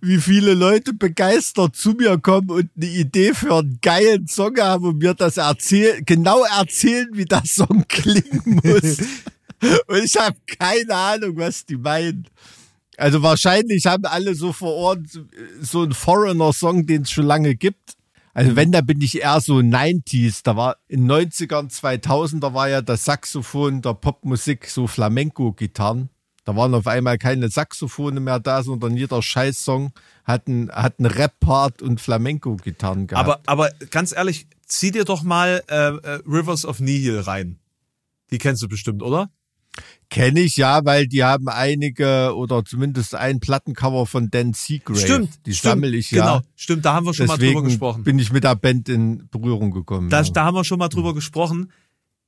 wie viele Leute begeistert zu mir kommen und eine Idee für einen geilen Song haben und mir das erzählen, genau erzählen, wie der Song klingen muss. und ich habe keine Ahnung, was die meinen. Also wahrscheinlich haben alle so vor Ort so einen Foreigner-Song, den es schon lange gibt. Also wenn, da bin ich eher so 90s. Da war in 90ern, 2000er war ja das Saxophon der Popmusik so Flamenco-Gitarren. Da waren auf einmal keine Saxophone mehr da, sondern jeder Scheißsong hat einen, hat einen Rap-Part und Flamenco-Gitarren gehabt. Aber, aber ganz ehrlich, zieh dir doch mal äh, äh, Rivers of Nihil rein. Die kennst du bestimmt, oder? Kenne ich ja, weil die haben einige oder zumindest ein Plattencover von Dan Seagrave. Stimmt. Die stimmt, sammel ich genau, ja. Stimmt, da haben wir schon mal drüber Deswegen gesprochen. bin ich mit der Band in Berührung gekommen. Da, ja. da haben wir schon mal drüber gesprochen.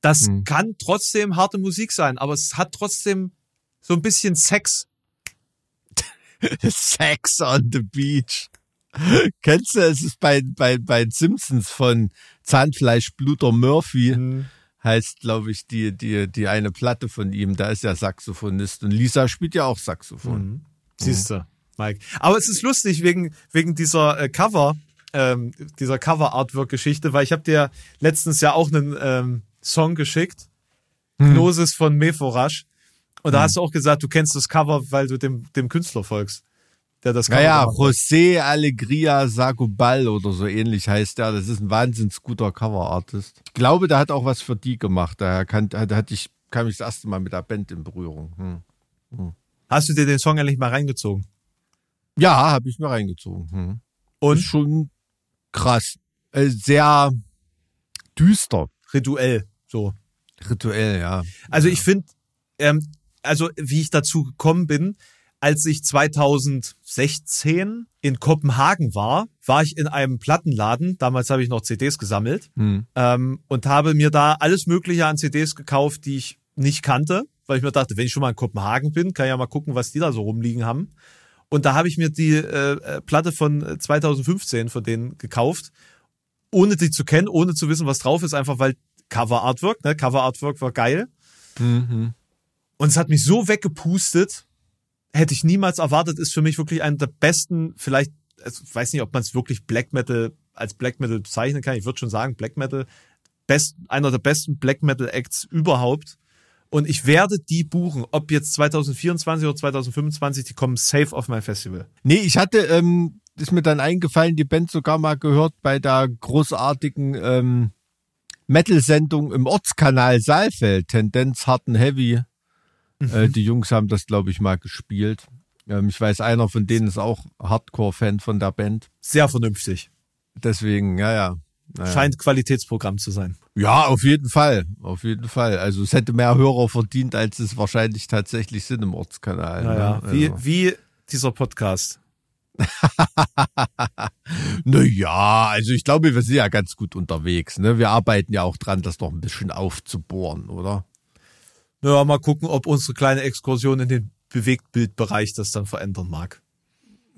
Das Mhm. kann trotzdem harte Musik sein, aber es hat trotzdem so ein bisschen Sex. Sex on the Beach. Kennst du, es ist bei, bei, bei Simpsons von Zahnfleischbluter Murphy, Mhm. Heißt, glaube ich, die, die, die eine Platte von ihm, da ist er Saxophonist und Lisa spielt ja auch Saxophon. Mhm. Siehst du, Mike. Aber es ist lustig wegen, wegen dieser äh, Cover, ähm, dieser Cover-Artwork-Geschichte, weil ich habe dir letztens ja auch einen ähm, Song geschickt, Gnosis von Meforash. Und da hast du auch gesagt, du kennst das Cover, weil du dem, dem Künstler folgst, der das Naja. José Alegria Sagobal oder so ähnlich heißt der. Das ist ein wahnsinns guter Coverartist. Ich glaube, der hat auch was für die gemacht. Daher kann, hat, hatte ich, kam ich das erste Mal mit der Band in Berührung. Hm. Hast du dir den Song endlich mal reingezogen? Ja, habe ich mir reingezogen. Hm. Und Ist schon krass. Äh, sehr düster. rituell, so. Rituell, ja. Also ich finde, ähm, also wie ich dazu gekommen bin, als ich 2016 in Kopenhagen war, war ich in einem Plattenladen. Damals habe ich noch CDs gesammelt Hm. ähm, und habe mir da alles Mögliche an CDs gekauft, die ich nicht kannte, weil ich mir dachte, wenn ich schon mal in Kopenhagen bin, kann ich ja mal gucken, was die da so rumliegen haben. Und da habe ich mir die äh, äh, Platte von äh, 2015 von denen gekauft, ohne die zu kennen, ohne zu wissen, was drauf ist, einfach weil Cover Artwork, ne? Cover Artwork war geil. Mhm. Und es hat mich so weggepustet, hätte ich niemals erwartet, ist für mich wirklich einer der besten, vielleicht, also ich weiß nicht, ob man es wirklich Black Metal als Black Metal bezeichnen kann. Ich würde schon sagen, Black Metal, best, einer der besten Black Metal Acts überhaupt. Und ich werde die buchen, ob jetzt 2024 oder 2025, die kommen safe auf mein Festival. Nee, ich hatte, ähm, ist mir dann eingefallen, die Band sogar mal gehört bei der großartigen ähm, Metal-Sendung im Ortskanal Saalfeld, Tendenz Hard and Äh, die Jungs haben das, glaube ich, mal gespielt. Ähm, ich weiß, einer von denen ist auch Hardcore-Fan von der Band. Sehr vernünftig. Deswegen, ja, ja. Naja. Scheint Qualitätsprogramm zu sein. Ja, auf jeden Fall. Auf jeden Fall. Also es hätte mehr Hörer verdient, als es wahrscheinlich tatsächlich sind im Ortskanal. Naja, ne? wie, Also. wie dieser Podcast. Naja, also ich glaube, wir sind ja ganz gut unterwegs. Ne? Wir arbeiten ja auch dran, das noch ein bisschen aufzubohren, oder? Naja, mal gucken, ob unsere kleine Exkursion in den Bewegtbildbereich das dann verändern mag.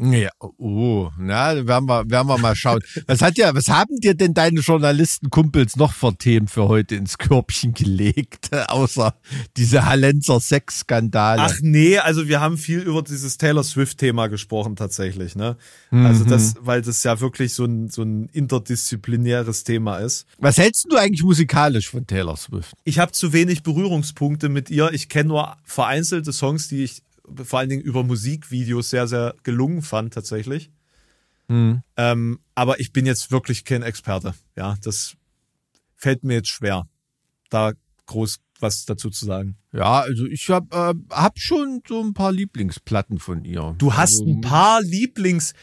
Ja, oh, na, werden wir, werden wir mal schauen. Was hat ja, was haben dir denn deine Journalistenkumpels noch für Themen für heute ins Körbchen gelegt, außer diese Hallenser Sexskandale? Ach nee, also wir haben viel über dieses Taylor Swift-Thema gesprochen tatsächlich, ne? Also das, weil das ja wirklich so ein, so ein interdisziplinäres Thema ist. Was hältst du eigentlich musikalisch von Taylor Swift? Ich habe zu wenig Berührungspunkte mit ihr. Ich kenne nur vereinzelte Songs, die ich vor allen Dingen über Musikvideos sehr, sehr gelungen fand tatsächlich. Ähm, aber ich bin jetzt wirklich kein Experte. Ja, das fällt mir jetzt schwer, da groß was dazu zu sagen. Ja, also ich hab, äh, hab schon so ein paar Lieblingsplatten von ihr. Du hast also, ein paar Lieblings,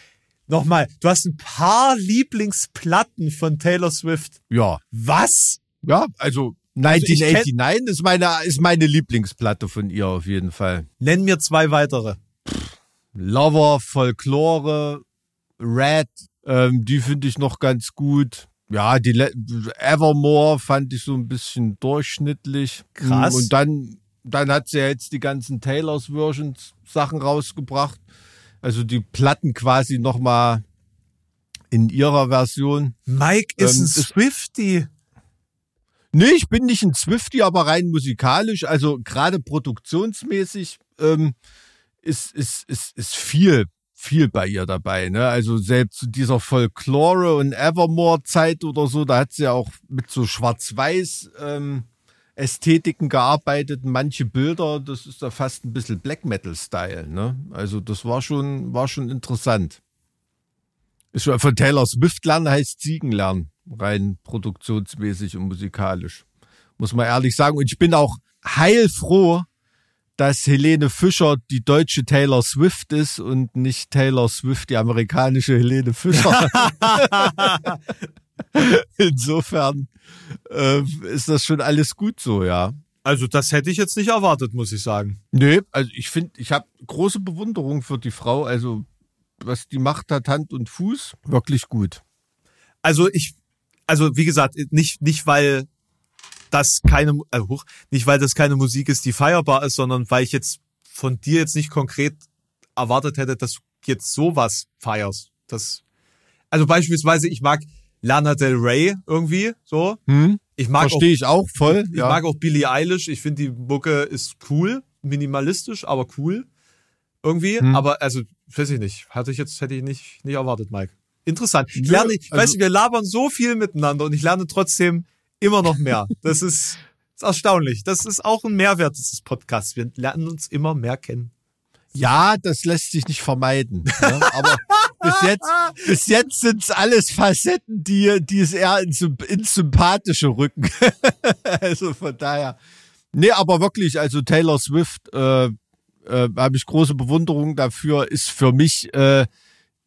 nochmal, du hast ein paar Lieblingsplatten von Taylor Swift. Ja, Was? ja, also ich kenn- 1989 ist meine, ist meine Lieblingsplatte von ihr auf jeden Fall. Nenn mir zwei weitere. Lover, Folklore, Red, ähm, die finde ich noch ganz gut. Ja, die Le Evermore fand ich so ein bisschen durchschnittlich. Krass. Und dann, dann hat sie ja jetzt die ganzen Taylors Versions Sachen rausgebracht. Also die Platten quasi nochmal in ihrer Version. Mike ist Ähm, ein ist- Swifty. Nee, ich bin nicht ein Swifty, aber rein musikalisch, also gerade produktionsmäßig ähm, ist, ist, ist, ist viel, viel bei ihr dabei. Ne? Also selbst zu dieser Folklore und Evermore-Zeit oder so, da hat sie ja auch mit so Schwarz-Weiß ähm, Ästhetiken gearbeitet, manche Bilder, das ist da fast ein bisschen Black Metal-Style. Ne? Also das war schon, war schon interessant. Ist schon von Taylor Swift lernen heißt Ziegen lernen, rein produktionsmäßig und musikalisch. Muss man ehrlich sagen. Und ich bin auch heilfroh, dass Helene Fischer die deutsche Taylor Swift ist und nicht Taylor Swift die amerikanische Helene Fischer. Insofern äh, ist das schon alles gut so, ja. Also das hätte ich jetzt nicht erwartet, muss ich sagen. Nee, also ich finde, ich habe große Bewunderung für die Frau. Also was die macht, hat Hand und Fuß. Wirklich gut. Also ich, also wie gesagt, nicht, nicht weil das keine, äh, hoch, nicht weil das keine Musik ist, die feierbar ist, sondern weil ich jetzt von dir jetzt nicht konkret erwartet hätte, dass du jetzt sowas feierst. Das, also beispielsweise, ich mag Lana Del Rey irgendwie, so. Hm? Ich mag Verstehe ich auch voll. Ich ja. mag auch Billie Eilish. Ich finde, die Mucke ist cool, minimalistisch, aber cool. Irgendwie. Hm. Aber also, weiß ich nicht. Hatte ich jetzt, hätte ich nicht, nicht erwartet, Mike. Interessant. Ich lerne, ich also- weiß, du, wir labern so viel miteinander und ich lerne trotzdem immer noch mehr. Das ist, ist erstaunlich. Das ist auch ein Mehrwert dieses Podcasts. Wir lernen uns immer mehr kennen. Ja, das lässt sich nicht vermeiden. Ne? Aber bis jetzt, bis jetzt sind's alles Facetten, die, die es eher ins, ins Sympathische rücken. also von daher. Nee, aber wirklich, also Taylor Swift, äh, äh, habe ich große Bewunderung dafür, ist für mich äh,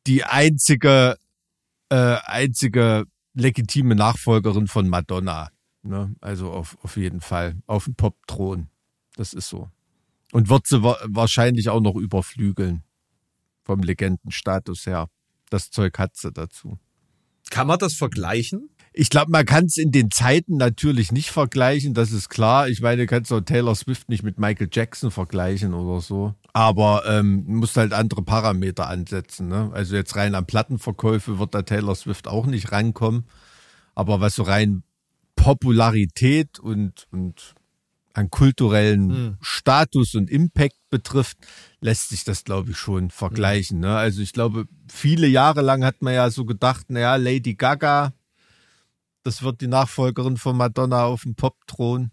die einzige, äh, einzige legitime Nachfolgerin von Madonna. Ne? Also auf, auf jeden Fall. Auf dem Pop-Thron. Das ist so. Und wird sie wa wahrscheinlich auch noch überflügeln. Vom Legendenstatus her. Das Zeug hat sie dazu. Kann man das vergleichen? Ich glaube, man kann es in den Zeiten natürlich nicht vergleichen, das ist klar. Ich meine, du kannst auch Taylor Swift nicht mit Michael Jackson vergleichen oder so. Aber ähm, musst halt andere Parameter ansetzen. Ne? Also jetzt rein an Plattenverkäufe wird da Taylor Swift auch nicht rankommen. Aber was so rein Popularität und, und an kulturellen Hm. Status und Impact betrifft, lässt sich das, glaube ich, schon vergleichen. Ne? Also ich glaube, viele Jahre lang hat man ja so gedacht, naja, Lady Gaga, das wird die Nachfolgerin von Madonna auf dem Pop-Thron.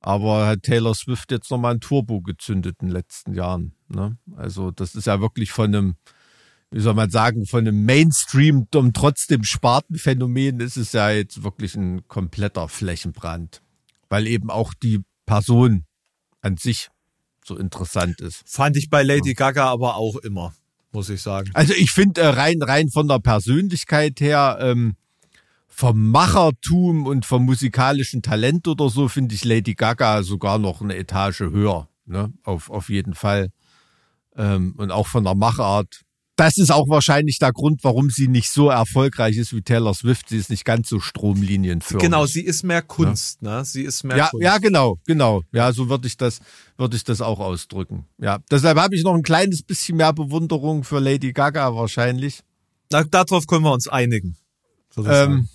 Aber hat Taylor Swift jetzt nochmal ein Turbo gezündet in den letzten Jahren. Ne? Also das ist ja wirklich von einem, wie soll man sagen, von einem Mainstream und trotzdem Spartenphänomen ist es ja jetzt wirklich ein kompletter Flächenbrand. Weil eben auch die Person an sich so interessant ist. Fand ich bei Lady Gaga aber auch immer, muss ich sagen. Also ich finde äh, rein rein von der Persönlichkeit her, ähm, vom Machertum und vom musikalischen Talent oder so finde ich Lady Gaga sogar noch eine Etage höher, ne? Auf auf jeden Fall. Ähm, und auch von der Machart. das ist auch wahrscheinlich der Grund, warum sie nicht so erfolgreich ist wie Taylor Swift. Sie ist nicht ganz so stromlinienförmig. Genau, sie ist mehr Kunst, ne? Sie ist mehr ja, Kunst. ja, genau, genau. Ja, so würde ich das, würde ich das auch ausdrücken. Ja, deshalb habe ich noch ein kleines bisschen mehr Bewunderung für Lady Gaga wahrscheinlich. Na, darauf können wir uns einigen. Ich. Ähm,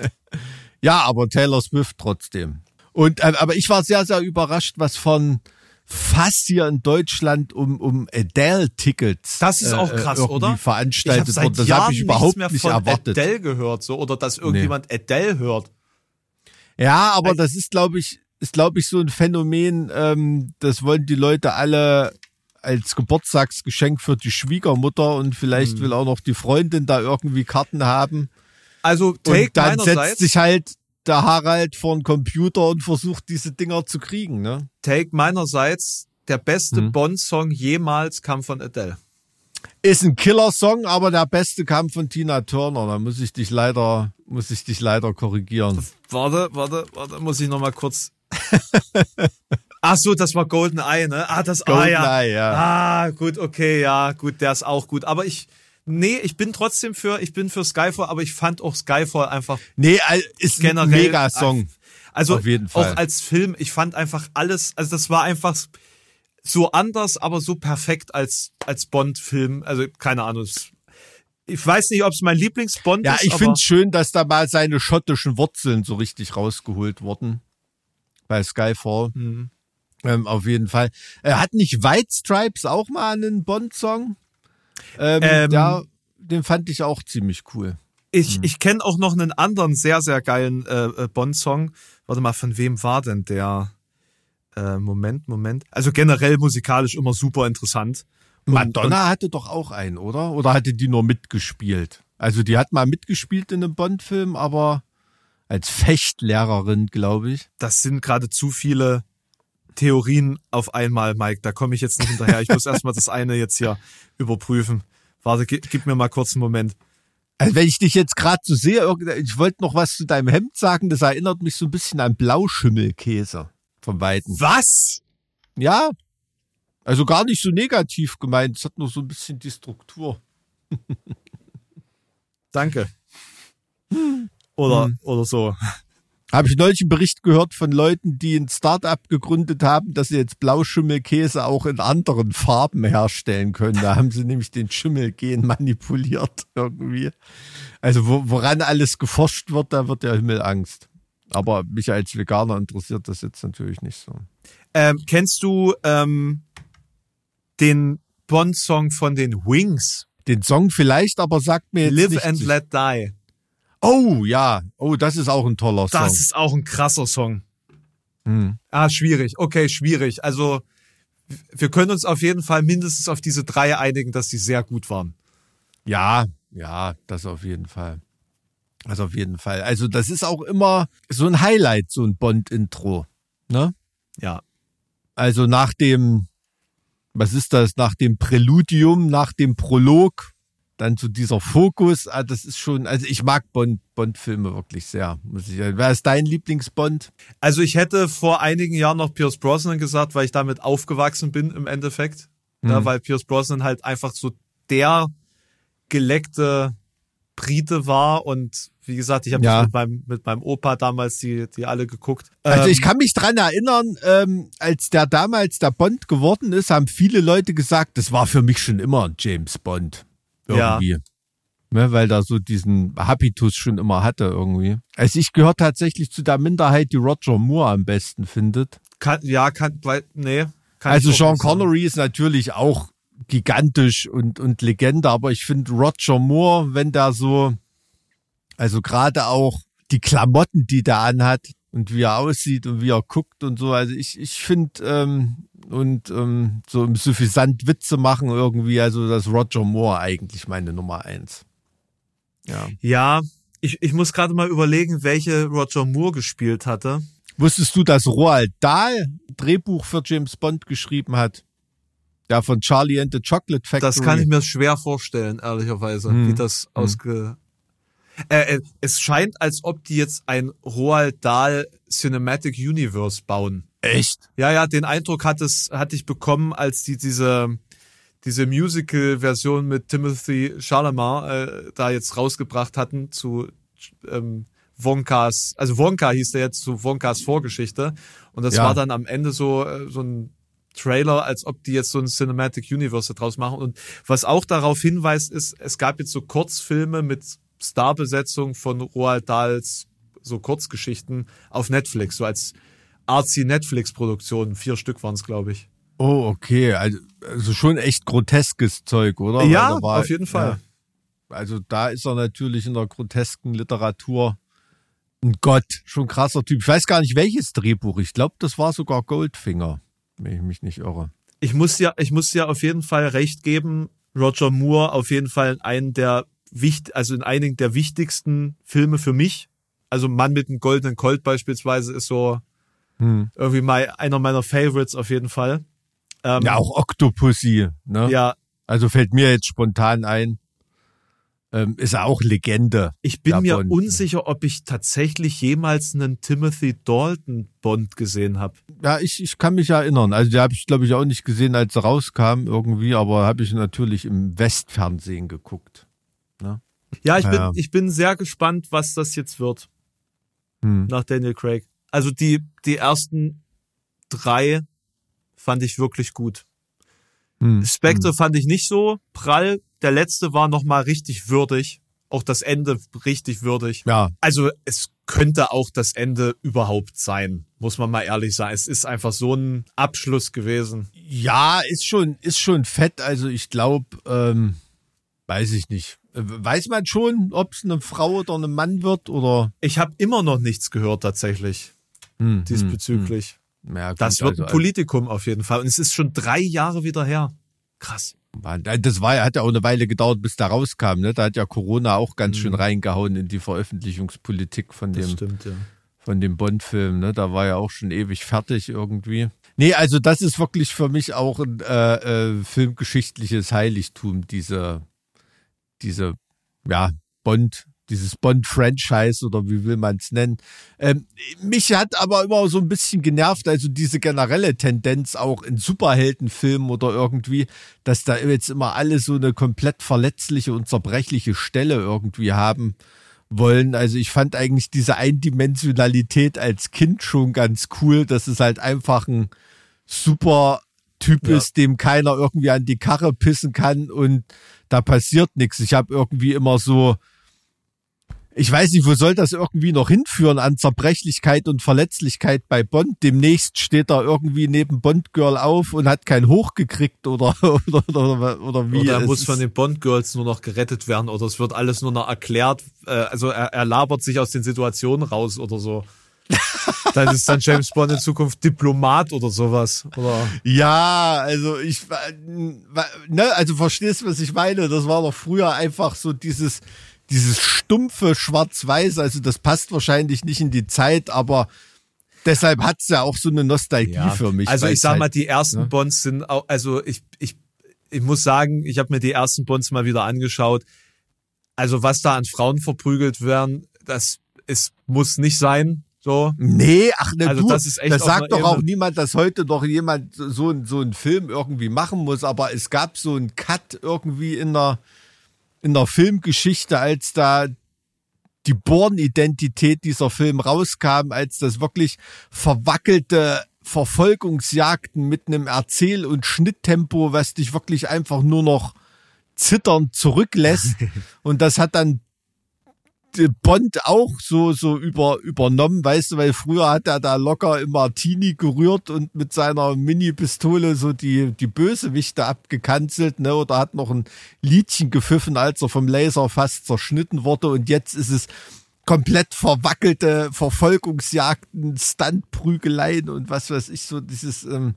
ja, aber Taylor Swift trotzdem. Und äh, aber ich war sehr, sehr überrascht, was von fast hier in Deutschland um um Adele-Tickets. Das ist auch krass, irgendwie oder? Ich Veranstaltet seit wurde. Das habe ich überhaupt mehr nicht von erwartet. Adele gehört, so oder dass irgendjemand Adele hört. Ja, aber das ist, glaube ich, ist, glaube ich, so ein Phänomen, ähm, das wollen die Leute alle als Geburtstagsgeschenk für die Schwiegermutter und vielleicht Hm. will auch noch die Freundin da irgendwie Karten haben. Also Take und dann setzt sich halt der Harald vor den Computer und versucht, diese Dinger zu kriegen, ne? Take meinerseits, der beste Hm. Bond-Song jemals kam von Adele. Ist ein Killer-Song, aber der beste kam von Tina Turner. Da muss ich dich leider, muss ich dich leider korrigieren. Warte, warte, warte, muss ich noch mal kurz. Ach so, das war Golden Eye, ne? Ah, das ah, ja. GoldenEye, ja. Ah, gut, okay, ja, gut, der ist auch gut. Aber ich, nee, ich bin trotzdem für, ich bin für Skyfall, aber ich fand auch Skyfall einfach Nee, ist generell. ein Mega-Song. Also Auf jeden Fall. auch als Film, ich fand einfach alles, also das war einfach so anders, aber so perfekt als, als Bond-Film. Also keine Ahnung. Ich weiß nicht, ob es mein Lieblings-Bond Ja, ist. ich aber- finde es schön, dass da mal seine schottischen Wurzeln so richtig rausgeholt wurden. Bei Skyfall. Mhm. Ähm, auf jeden Fall. Äh, hat nicht White Stripes auch mal einen Bond-Song? Ähm, Ähm, ja, den fand ich auch ziemlich cool. Ich, Hm. ich kenne auch noch einen anderen sehr, sehr geilen äh, äh, Bond-Song. Warte mal, von wem war denn der? Äh, Moment, Moment. Also generell musikalisch immer super interessant. Und- Madonna hatte doch auch einen, oder? Oder hatte die nur mitgespielt? Also die hat mal mitgespielt in einem Bond-Film, aber als Fechtlehrerin, glaube ich. das sind gerade zu viele Theorien auf einmal, Mike. Da komme ich jetzt nicht hinterher. Ich muss erstmal das eine jetzt hier überprüfen. Warte, gib, gib mir mal kurz einen Moment. Also wenn ich dich jetzt gerade so sehe, ich wollte noch was zu deinem Hemd sagen, das erinnert mich so ein bisschen an Blauschimmelkäse vom Weiten. Was? Ja, also gar nicht so negativ gemeint, es hat nur so ein bisschen die Struktur. Danke. Oder, Hm. oder so. Habe ich neulich einen Bericht gehört von Leuten, die ein Start-up gegründet haben, dass sie jetzt Blauschimmelkäse auch in anderen Farben herstellen können. Da haben sie nämlich den Schimmelgen manipuliert irgendwie. Also wo, woran alles geforscht wird, da wird der Himmel Angst. Aber mich als Veganer interessiert das jetzt natürlich nicht so. Ähm, kennst du ähm, den Bond-Song von den Wings? Den Song vielleicht, aber sagt mir jetzt Live and Let Die. Oh ja, oh, das ist auch ein toller Song. Das ist auch ein krasser Song. Hm. Ah, schwierig. Okay, schwierig. Also wir können uns auf jeden Fall mindestens auf diese drei einigen, dass die sehr gut waren. Ja, ja, das auf jeden Fall. Das auf jeden Fall. Also das ist auch immer so ein Highlight, so ein Bond-Intro. Ne? Ja. Also nach dem, was ist das, nach dem Präludium, nach dem Prolog, dann zu dieser Fokus, ah, das ist schon, also ich mag Bond, Bond-Filme wirklich sehr, muss ich sagen. Wer ist dein Lieblingsbond? Also ich hätte vor einigen Jahren noch Pierce Brosnan gesagt, weil ich damit aufgewachsen bin im Endeffekt. Ja, weil Pierce Brosnan halt einfach so der geleckte Brite war und wie gesagt, ich habe Ja. mit meinem, mit meinem Opa damals die, die alle geguckt. Also Ähm, ich kann mich dran erinnern, ähm, als der damals der Bond geworden ist, haben viele Leute gesagt, das war für mich schon immer ein James Bond. Ja. Irgendwie. Ne, weil da so diesen Habitus schon immer hatte irgendwie. Also ich gehöre tatsächlich zu der Minderheit, die Roger Moore am besten findet. kann, ja, kann, nee. Kann also Sean. Connery ist natürlich auch gigantisch und, und Legende, aber ich finde Roger Moore, wenn der so, also gerade auch die Klamotten, die der anhat und wie er aussieht und wie er guckt und so, also ich, ich finde, ähm, und ähm, so im suffisant Witze machen irgendwie, also das Roger Moore eigentlich meine Nummer eins. Ja. Ja, ich, ich muss gerade mal überlegen, welche Roger Moore gespielt hatte. Wusstest du, dass Roald Dahl Drehbuch für James Bond geschrieben hat? Der von Charlie and the Chocolate Factory. Das kann ich mir schwer vorstellen, ehrlicherweise, Hm. wie das ausge. Äh, äh, es scheint, als ob die jetzt ein Roald Dahl Cinematic Universe bauen. Echt? Ja, ja, den Eindruck hat es, hatte ich bekommen, als die diese, diese Musical-Version mit Timothy Chalamet äh, da jetzt rausgebracht hatten zu ähm, Wonkas, also Wonka hieß der jetzt zu Wonkas Vorgeschichte und das Ja. war dann am Ende so äh, so ein Trailer, als ob die jetzt so ein Cinematic Universe draus machen und was auch darauf hinweist ist, es gab jetzt so Kurzfilme mit Starbesetzung von Roald Dahls so Kurzgeschichten auf Netflix, so als artsy Netflix-Produktion, vier Stück waren es, glaube ich. Oh, okay. Also, also schon echt groteskes Zeug, oder? Ja, da war- auf jeden Fall. Ja. Also da ist er natürlich in der grotesken Literatur ein Gott. Schon krasser Typ. Ich weiß gar nicht, welches Drehbuch. Ich glaube, das war sogar Goldfinger, wenn ich mich nicht irre. ich muss ja, ich muss ja auf jeden Fall recht geben. Roger Moore auf jeden Fall in einen der wichtig, also in einigen der wichtigsten Filme für mich. Also Mann mit dem goldenen Colt beispielsweise ist so Hm. irgendwie mal einer meiner Favorites auf jeden Fall. Ähm, Ja, auch Octopussy. Ne? ja, Also fällt mir jetzt spontan ein. Ähm, ist er auch Legende. ich bin mir Bond. unsicher, ob ich tatsächlich jemals einen Timothy Dalton Bond gesehen habe. Ja, ich, ich kann mich erinnern. Also, die habe ich, glaube ich, auch nicht gesehen, als er rauskam irgendwie, aber habe ich natürlich im Westfernsehen geguckt. Ja, ich bin, Ja. ich bin sehr gespannt, was das jetzt wird Hm. nach Daniel Craig. Also die, die ersten drei fand ich wirklich gut. Hm. Spectre fand ich nicht so prall. Der letzte war nochmal richtig würdig. Auch das Ende richtig würdig. Ja, Also es könnte auch das Ende überhaupt sein, muss man mal ehrlich sagen. Es ist einfach so ein Abschluss gewesen. Ja, ist schon, ist schon fett. Also ich glaube, ähm, weiß ich nicht. Äh, Weiß man schon, ob es eine Frau oder ein Mann wird oder Ich habe immer noch nichts gehört tatsächlich hm, diesbezüglich. hm. Ja, gut, Das wird also, ein Politikum auf jeden Fall. Und es ist schon drei Jahre wieder her. Krass. das war ja, hat ja auch eine Weile gedauert, bis da rauskam. Ne? Da hat ja Corona auch ganz schön reingehauen in die Veröffentlichungspolitik von. Das dem stimmt, ja. von dem Bond-Film, ne? Da war ja auch schon ewig fertig irgendwie. Nee, also das ist wirklich für mich auch ein äh, äh, filmgeschichtliches Heiligtum, diese, diese, ja, Bond, dieses Bond-Franchise oder wie will man es nennen. Ähm, mich hat aber immer so ein bisschen genervt, also diese generelle Tendenz auch in Superheldenfilmen oder irgendwie, dass da jetzt immer alle so eine komplett verletzliche und zerbrechliche Stelle irgendwie haben wollen. Also ich fand eigentlich diese Eindimensionalität als Kind schon ganz cool, dass es halt einfach ein super Typ Ja. ist, dem keiner irgendwie an die Karre pissen kann und da passiert nichts. Ich habe irgendwie immer so, ich weiß nicht, wo soll das irgendwie noch hinführen an Zerbrechlichkeit und Verletzlichkeit bei Bond. Demnächst steht er irgendwie neben Bond Girl auf und hat kein Hoch gekriegt oder oder oder, oder wie. Oder er Es muss von den Bond-Girls nur noch gerettet werden oder es wird alles nur noch erklärt. Äh, also er, er labert sich aus den Situationen raus oder so. dann ist dann James Bond in Zukunft Diplomat oder sowas. Oder Ja, also ich, ne, also verstehst du, was ich meine? Das war doch früher einfach so dieses, dieses stumpfe Schwarz-Weiß. Also das passt wahrscheinlich nicht in die Zeit, aber deshalb hat's ja auch so eine Nostalgie für mich. Also ich sag mal, halt, die ersten ne? Bonds sind auch, also ich, ich, ich muss sagen, ich habe mir die ersten Bonds mal wieder angeschaut. Also was da an Frauen verprügelt werden, das ist, muss nicht sein. So. Nee, ach ne, Also du, das ist echt das sagt doch auch niemand, dass heute noch jemand so, so einen Film irgendwie machen muss, aber es gab so einen Cut irgendwie in der, in der Filmgeschichte, als da die Born-Identität dieser Film rauskam, als das wirklich verwackelte Verfolgungsjagden mit einem Erzähl- und Schnitttempo, was dich wirklich einfach nur noch zitternd zurücklässt. und das hat dann Bond auch so so über übernommen, weißt du, weil früher hat er da locker im Martini gerührt und mit seiner Mini-Pistole so die die Bösewichte abgekanzelt, ne, oder hat noch ein Liedchen gepfiffen, als er vom Laser fast zerschnitten wurde. Und jetzt ist es komplett verwackelte Verfolgungsjagden, Stuntprügeleien und was weiß ich so dieses ähm,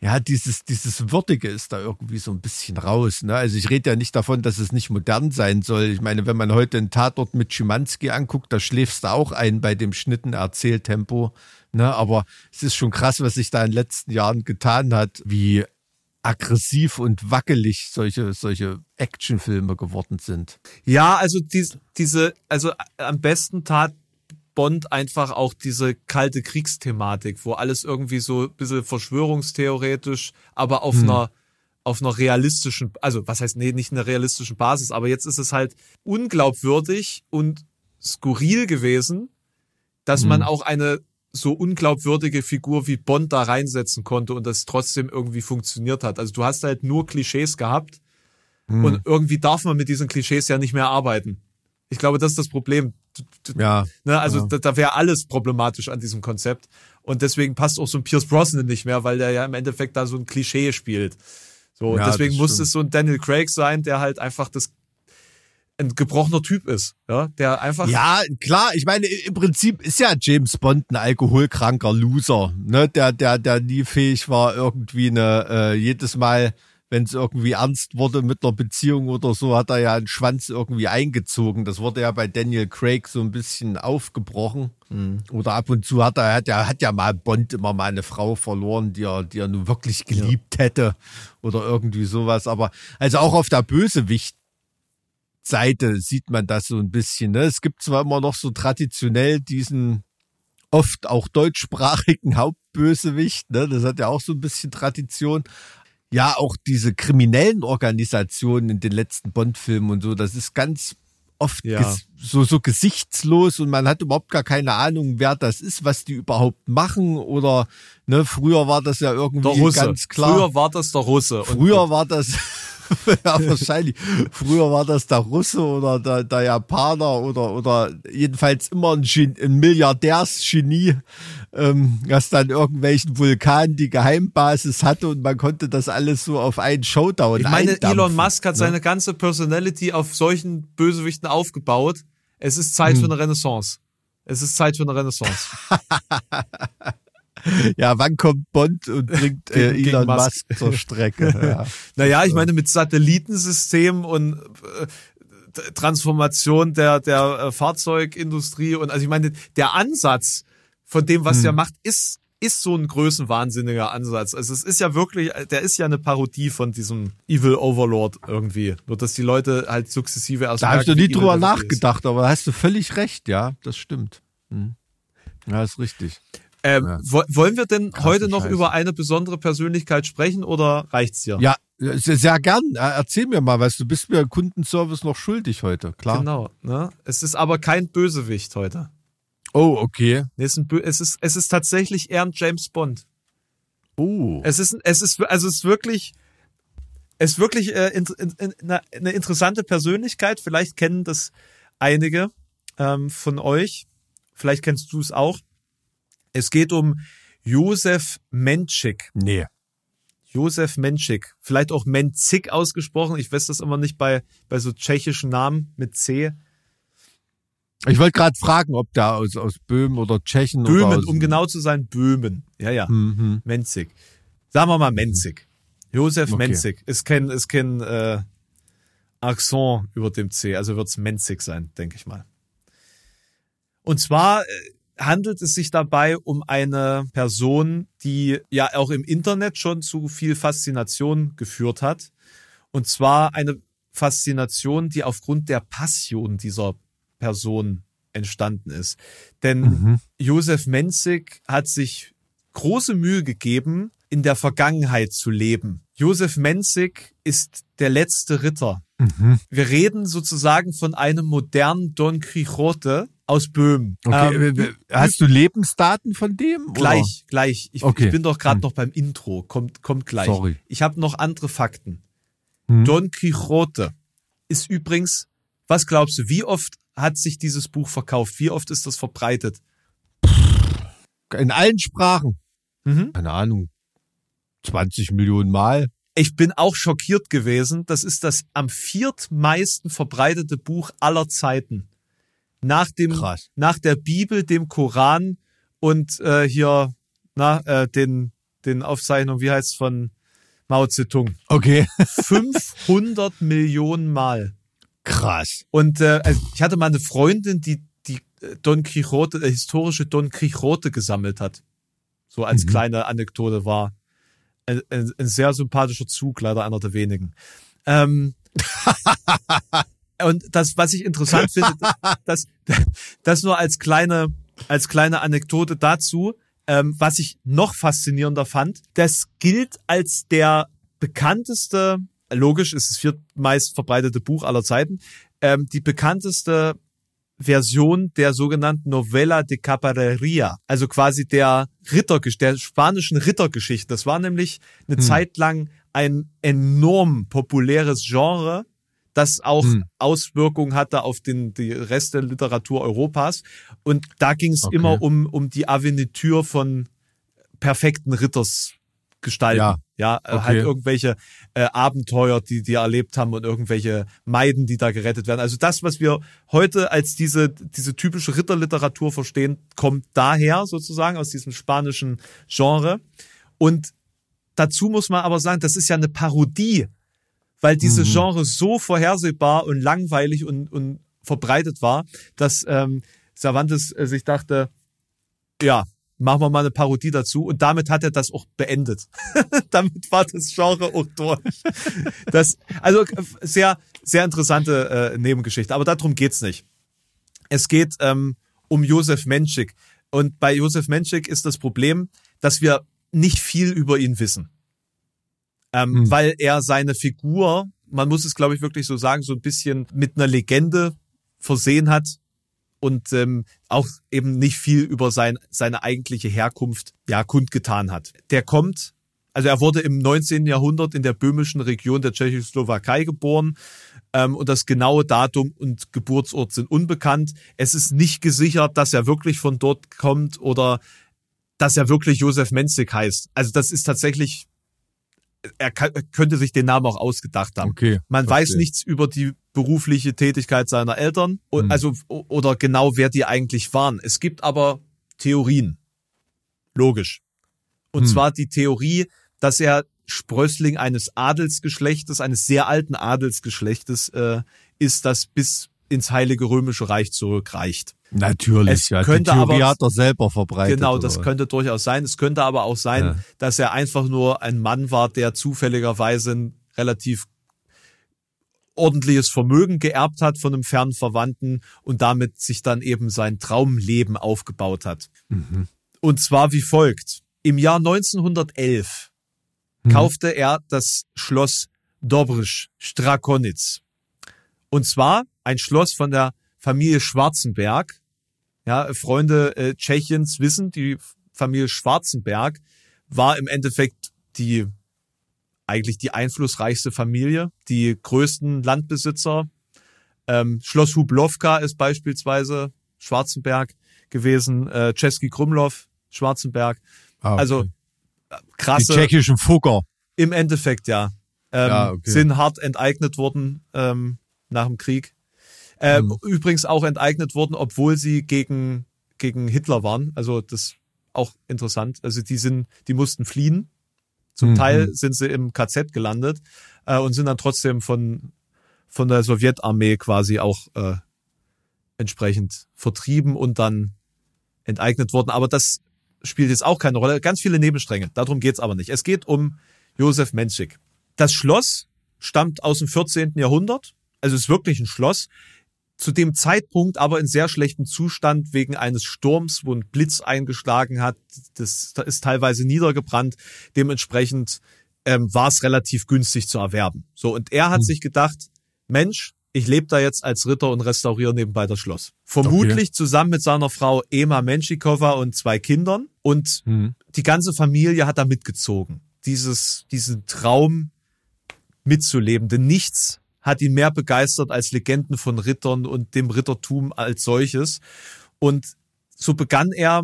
ja, dieses, dieses Würdige ist da irgendwie so ein bisschen raus. Ne? Also ich rede ja nicht davon, dass es nicht modern sein soll. Ich meine, wenn man heute einen Tatort mit Schimanski anguckt, da schläfst du auch ein bei dem Schnitten Erzähltempo. Ne? Aber es ist schon krass, was sich da in den letzten Jahren getan hat, wie aggressiv und wackelig solche, solche Actionfilme geworden sind. Ja, also dies, diese, also am besten tat Bond einfach auch diese kalte Kriegsthematik, wo alles irgendwie so ein bisschen verschwörungstheoretisch, aber auf einer auf einer realistischen, also was heißt, nee, nicht einer realistischen Basis, aber jetzt ist es halt unglaubwürdig und skurril gewesen, dass man auch eine so unglaubwürdige Figur wie Bond da reinsetzen konnte und das trotzdem irgendwie funktioniert hat. Also du hast halt nur Klischees gehabt und irgendwie darf man mit diesen Klischees ja nicht mehr arbeiten. Ich glaube, das ist das Problem. Ja. Ne, also ja. da, da wäre alles problematisch an diesem Konzept. Und deswegen passt auch so ein Pierce Brosnan nicht mehr, weil der ja im Endeffekt da so ein Klischee spielt. So, Ja, deswegen muss es so ein Daniel Craig sein, der halt einfach das ein gebrochener Typ ist, ja, der einfach Ja, klar, ich meine, im Prinzip ist ja James Bond ein alkoholkranker Loser, ne, der, der, der nie fähig war, irgendwie eine, äh, jedes Mal, wenn es irgendwie ernst wurde mit einer Beziehung oder so, hat er ja einen Schwanz irgendwie eingezogen. Das wurde ja bei Daniel Craig so ein bisschen aufgebrochen. Oder ab und zu hat er, hat ja, hat ja mal Bond immer mal eine Frau verloren, die er, die er nun wirklich geliebt hätte oder irgendwie sowas. Aber also auch auf der Bösewicht Seite sieht man das so ein bisschen. Ne? Es gibt zwar immer noch so traditionell diesen oft auch deutschsprachigen Hauptbösewicht, ne? das hat ja auch so ein bisschen Tradition. Ja, auch diese kriminellen Organisationen in den letzten Bond-Filmen und so, das ist ganz oft Ja. so, so gesichtslos und man hat überhaupt gar keine Ahnung, wer das ist, was die überhaupt machen oder ne, früher war das ja irgendwie ganz klar. Früher war das der Russe. Und Früher war das, ja, wahrscheinlich. Früher war das der Russe oder der, der Japaner oder, oder jedenfalls immer ein, Gen ein Milliardärsgenie, ähm, das dann irgendwelchen Vulkanen die Geheimbasis hatte und man konnte das alles so auf einen Showdown ich meine, Elon Musk hat ne? seine ganze Personality auf solchen Bösewichten aufgebaut. Es ist Zeit Hm. für eine Renaissance. Es ist Zeit für eine Renaissance. Ja, wann kommt Bond und bringt äh, Elon Musk. Musk zur Strecke? Ja. Naja, ich meine, mit Satellitensystem und äh, Transformation der, der äh, Fahrzeugindustrie und also ich meine, der Ansatz von dem, was der macht, ist, ist so ein größenwahnsinniger Ansatz. Also es ist ja wirklich, der ist ja eine Parodie von diesem Evil Overlord irgendwie. Nur dass die Leute halt sukzessive erst Da habe ich merken, noch nie drüber wirklich ist. nachgedacht, aber da hast du völlig recht, ja, das stimmt. Hm. Ja, ist richtig. Ähm, Ja. wo- Wollen wir denn heute noch Scheiße. über eine besondere Persönlichkeit sprechen oder reicht's dir? Ja, sehr, sehr gern. Äh, Erzähl mir mal was. Du bist mir Kundenservice noch schuldig heute, klar. Genau. Ne? Es ist aber kein Bösewicht heute. Oh, okay. Es ist, es ist, es ist tatsächlich eher ein James Bond. Oh. Es ist, es ist, also es ist wirklich, es ist wirklich äh, in, in, in, eine, eine interessante Persönlichkeit. Vielleicht kennen das einige ähm, von euch. Vielleicht kennst du es auch. Es geht um Josef Menschik. Nee. Josef Menschik. Vielleicht auch Menzik ausgesprochen. Ich weiß das immer nicht bei, bei so tschechischen Namen mit C. Ich wollte gerade fragen, ob der aus, aus Böhmen oder Tschechen oder Böhmen, aus, um genau zu sein, Böhmen. Ja, ja. Mhm. Menzik. Sagen wir mal Menzik. Josef Okay. Menzik. Ist kein, ist kein äh, Akzent über dem C, also wird's Menzik sein, denke ich mal. Und zwar äh, handelt es sich dabei um eine Person, die ja auch im Internet schon zu viel Faszination geführt hat. Und zwar eine Faszination, die aufgrund der Passion dieser Person entstanden ist. Denn Mhm. Josef Menzik hat sich große Mühe gegeben, in der Vergangenheit zu leben. Josef Menzik ist der letzte Ritter. Mhm. Wir reden sozusagen von einem modernen Don Quixote aus Böhmen. Okay, Ähm, äh, hast du Lebensdaten von dem? oder? Gleich, gleich. Ich, Okay. ich bin doch gerade Hm. noch beim Intro. Kommt, kommt gleich. Sorry. Ich habe noch andere Fakten. Hm. Don Quixote ist übrigens, was glaubst du, wie oft hat sich dieses Buch verkauft? Wie oft ist das verbreitet? In allen Sprachen. Mhm. Keine Ahnung. 20 Millionen Mal. Ich bin auch schockiert gewesen. Das ist das am viertmeisten verbreitete Buch aller Zeiten. Nach dem, Krass. nach der Bibel, dem Koran und äh, hier, na, äh, den, den Aufzeichnungen, wie heißt von Mao Zedong. Okay. 500 Millionen Mal. Krass. Und äh, also ich hatte mal eine Freundin, die die äh, Don Quixote, äh, historische Don Quixote gesammelt hat. So als Mhm. kleine Anekdote war ein, ein, ein sehr sympathischer Zug, leider einer der wenigen. Ähm, und das, was ich interessant finde, das, das nur als kleine, als kleine Anekdote dazu, ähm, was ich noch faszinierender fand, das gilt als der bekannteste, logisch, ist das viertmeist verbreitete Buch aller Zeiten, ähm, die bekannteste Version der sogenannten Novella de Caballeria, also quasi der Ritter, der spanischen Rittergeschichte. Das war nämlich eine Hm. Zeit lang ein enorm populäres Genre, das auch Hm. Auswirkungen hatte auf den, die Rest der Literatur Europas. Und da ging es Okay. immer um, um die Aventür von perfekten Rittersgestalten. Ja. Ja, äh, Okay. halt irgendwelche äh, Abenteuer, die die erlebt haben und irgendwelche Maiden, die da gerettet werden. Also das, was wir heute als diese diese typische Ritterliteratur verstehen, kommt daher sozusagen aus diesem spanischen Genre. Und dazu muss man aber sagen, das ist ja eine Parodie, weil dieses Mhm. Genre so vorhersehbar und langweilig und, und verbreitet war, dass ähm, Cervantes äh, sich dachte, ja, machen wir mal eine Parodie dazu. Und damit hat er das auch beendet. damit war das Genre auch durch. Das, also sehr, sehr interessante äh, Nebengeschichte. Aber darum geht's nicht. Es geht ähm, um Josef Menschik. Und bei Josef Menschik ist das Problem, dass wir nicht viel über ihn wissen. Ähm, Hm. Weil er seine Figur, man muss es glaube ich wirklich so sagen, so ein bisschen mit einer Legende versehen hat und ähm, auch eben nicht viel über sein, seine eigentliche Herkunft ja kundgetan hat. Der kommt, also er wurde im 19. Jahrhundert in der böhmischen Region der Tschechoslowakei geboren ähm, und das genaue Datum und Geburtsort sind unbekannt. Es ist nicht gesichert, dass er wirklich von dort kommt oder dass er wirklich Josef Menzig heißt. Also das ist tatsächlich, er, kann, er könnte sich den Namen auch ausgedacht haben. Okay. Man verstehe. weiß nichts über die berufliche Tätigkeit seiner Eltern, o- Hm. also oder genau wer die eigentlich waren. Es gibt aber Theorien. Logisch. Und Hm. zwar die Theorie, dass er Sprössling eines Adelsgeschlechtes, eines sehr alten Adelsgeschlechtes äh, ist, das bis ins Heilige Römische Reich zurückreicht. Natürlich, Es ja. könnte die Theorie aber- hat er selber verbreitet. Genau, das oder? könnte durchaus sein. Es könnte aber auch sein, Ja. dass er einfach nur ein Mann war, der zufälligerweise ein relativ ordentliches Vermögen geerbt hat von einem fernen Verwandten und damit sich dann eben sein Traumleben aufgebaut hat. Mhm. Und zwar wie folgt. Im Jahr 1911 Mhm. kaufte er das Schloss Dobrsch Strakonitz. Und zwar ein Schloss von der Familie Schwarzenberg. Ja, Freunde äh, Tschechiens wissen, die Familie Schwarzenberg war im Endeffekt die eigentlich die einflussreichste Familie, die größten Landbesitzer. Ähm, Schloss Hublowka ist beispielsweise Schwarzenberg gewesen, äh, Czeski Krumlov, Schwarzenberg. Ah, okay. Also äh, die krasse, tschechischen Fugger. im Endeffekt ja, ähm, Ja, okay. sind hart enteignet worden ähm, nach dem Krieg. Äh, Mhm. Übrigens auch enteignet worden, obwohl sie gegen gegen Hitler waren. Also das auch interessant. Also die sind, die mussten fliehen. Zum Mhm. Teil sind sie im KZ gelandet äh, und sind dann trotzdem von von der Sowjetarmee quasi auch äh, entsprechend vertrieben und dann enteignet worden. Aber das spielt jetzt auch keine Rolle. Ganz viele Nebenstränge. Darum geht's aber nicht. Es geht um Josef Menschik. Das Schloss stammt aus dem 14. Jahrhundert. Also es ist wirklich ein Schloss. Zu dem Zeitpunkt aber in sehr schlechtem Zustand wegen eines Sturms, wo ein Blitz eingeschlagen hat. Das ist teilweise niedergebrannt. Dementsprechend ähm, war es relativ günstig zu erwerben. So, und er hat Hm. sich gedacht, Mensch, ich lebe da jetzt als Ritter und restauriere nebenbei das Schloss. Vermutlich zusammen mit seiner Frau Ema Menschikova und zwei Kindern. Und Mhm. die ganze Familie hat da mitgezogen. Dieses, diesen Traum mitzuleben. Denn nichts hat ihn mehr begeistert als Legenden von Rittern und dem Rittertum als solches. Und so begann er,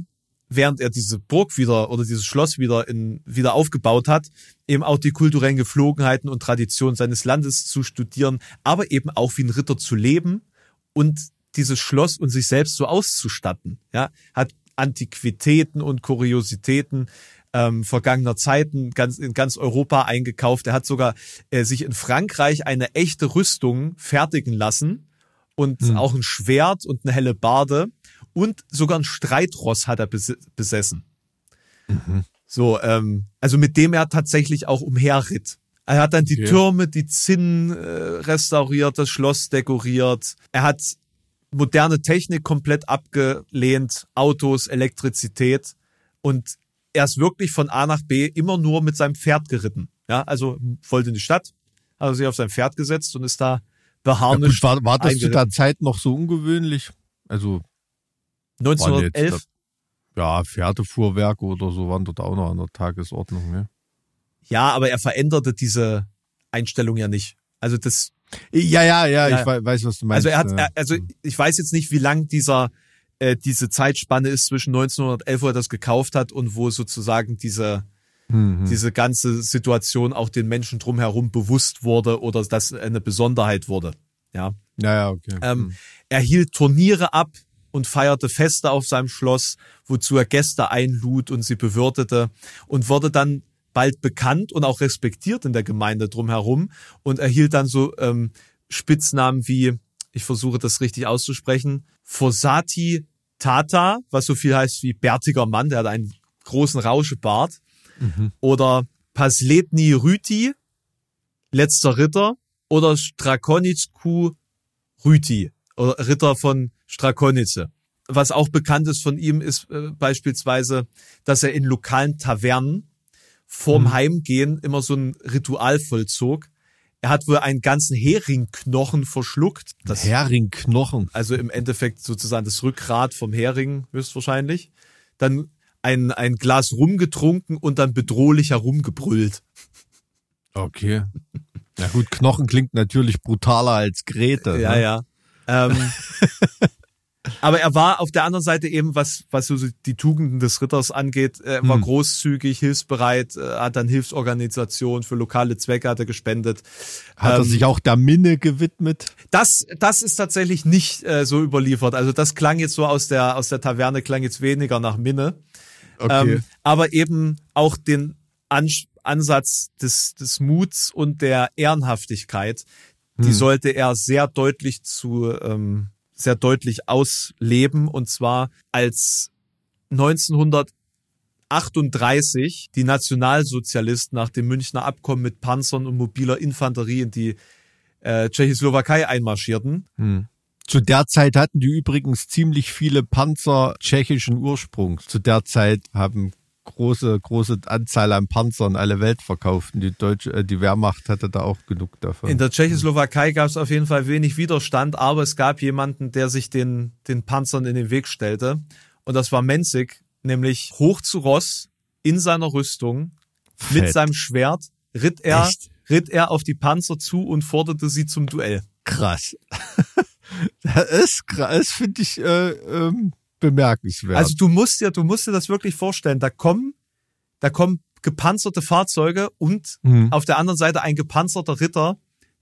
während er diese Burg wieder oder dieses Schloss wieder in, wieder aufgebaut hat, eben auch die kulturellen Geflogenheiten und Traditionen seines Landes zu studieren, aber eben auch wie ein Ritter zu leben und dieses Schloss und sich selbst so auszustatten. Ja, hat Antiquitäten und Kuriositäten ähm, vergangener Zeiten ganz, in ganz Europa eingekauft. Er hat sogar äh, sich in Frankreich eine echte Rüstung fertigen lassen und Hm. auch ein Schwert und eine helle Barde und sogar ein Streitross hat er bes besessen. Mhm. So, ähm, also mit dem er tatsächlich auch umherritt. Er hat dann die Okay. Türme, die Zinnen äh, restauriert, das Schloss dekoriert. Er hat moderne Technik komplett abgelehnt, Autos, Elektrizität und er ist wirklich von A nach B immer nur mit seinem Pferd geritten. Ja, also wollte in die Stadt, hat er sich auf sein Pferd gesetzt und ist da Ja, beharrlich. gut, war, war das zu der Zeit noch so ungewöhnlich? Also, waren jetzt, 1911. ja, Pferdefuhrwerke oder so waren dort auch noch an der Tagesordnung, ne? Ja, aber er veränderte diese Einstellung ja nicht. Also das, Ja, ja, ja, Ja. ich wei- weiß, was du meinst. also er hat, ja. er, also ich weiß jetzt nicht, wie lang dieser äh, diese Zeitspanne ist zwischen 1911, wo er das gekauft hat und wo sozusagen diese Mhm. diese ganze Situation auch den Menschen drumherum bewusst wurde oder das eine Besonderheit wurde. Ja, Ja, ja, okay. ähm, er hielt Turniere ab und feierte Feste auf seinem Schloss, wozu er Gäste einlud und sie bewirtete und wurde dann bald bekannt und auch respektiert in der Gemeinde drumherum und erhielt dann so ähm, Spitznamen wie, ich versuche das richtig auszusprechen, Fossati Tata, was so viel heißt wie bärtiger Mann, der hat einen großen Rauschebart, oder Pasletni Ryti, letzter Ritter, oder Strakonitsku Ryti, oder Ritter von Strakonice. Was auch bekannt ist von ihm, ist äh, beispielsweise, dass er in lokalen Tavernen vorm Heimgehen immer so ein Ritual vollzog. Er hat wohl einen ganzen Heringknochen verschluckt. Das, Heringknochen. also im Endeffekt sozusagen das Rückgrat vom Hering höchstwahrscheinlich. Dann ein, ein Glas rumgetrunken und dann bedrohlich herumgebrüllt. Okay. Na gut, Knochen klingt natürlich brutaler als Grete. Ja, ne? ja. Ähm, aber er war auf der anderen Seite eben, was, was so die Tugenden des Ritters angeht, er war Hm. großzügig, hilfsbereit, äh, hat dann Hilfsorganisationen für lokale Zwecke hat er gespendet. Hat er Ähm, sich auch der Minne gewidmet? Das, das ist tatsächlich nicht äh, so überliefert. Also das klang jetzt so aus der, aus der Taverne, klang jetzt weniger nach Minne. Okay. Ähm, aber eben auch den Ans Ansatz des, des Muts und der Ehrenhaftigkeit, die Hm. sollte er sehr deutlich zu, ähm, sehr deutlich ausleben. Und zwar als 1938 die Nationalsozialisten nach dem Münchner Abkommen mit Panzern und mobiler Infanterie in die äh, Tschechoslowakei einmarschierten. Hm. Zu der Zeit hatten die übrigens ziemlich viele Panzer tschechischen Ursprungs. Zu der Zeit haben große, große Anzahl an Panzern alle Welt verkauft. Und die deutsche, äh, die Wehrmacht hatte da auch genug davon. In der Tschechoslowakei gab es auf jeden Fall wenig Widerstand, aber es gab jemanden, der sich den, den Panzern in den Weg stellte. Und das war Menzig, nämlich hoch zu Ross in seiner Rüstung mit Fett. seinem Schwert ritt er, Echt? ritt er auf die Panzer zu und forderte sie zum Duell. krass. das ist krass, finde ich äh, ähm, bemerkenswert. Also du musst dir, du musst dir das wirklich vorstellen. Da kommen, da kommen gepanzerte Fahrzeuge und Hm. auf der anderen Seite ein gepanzerter Ritter,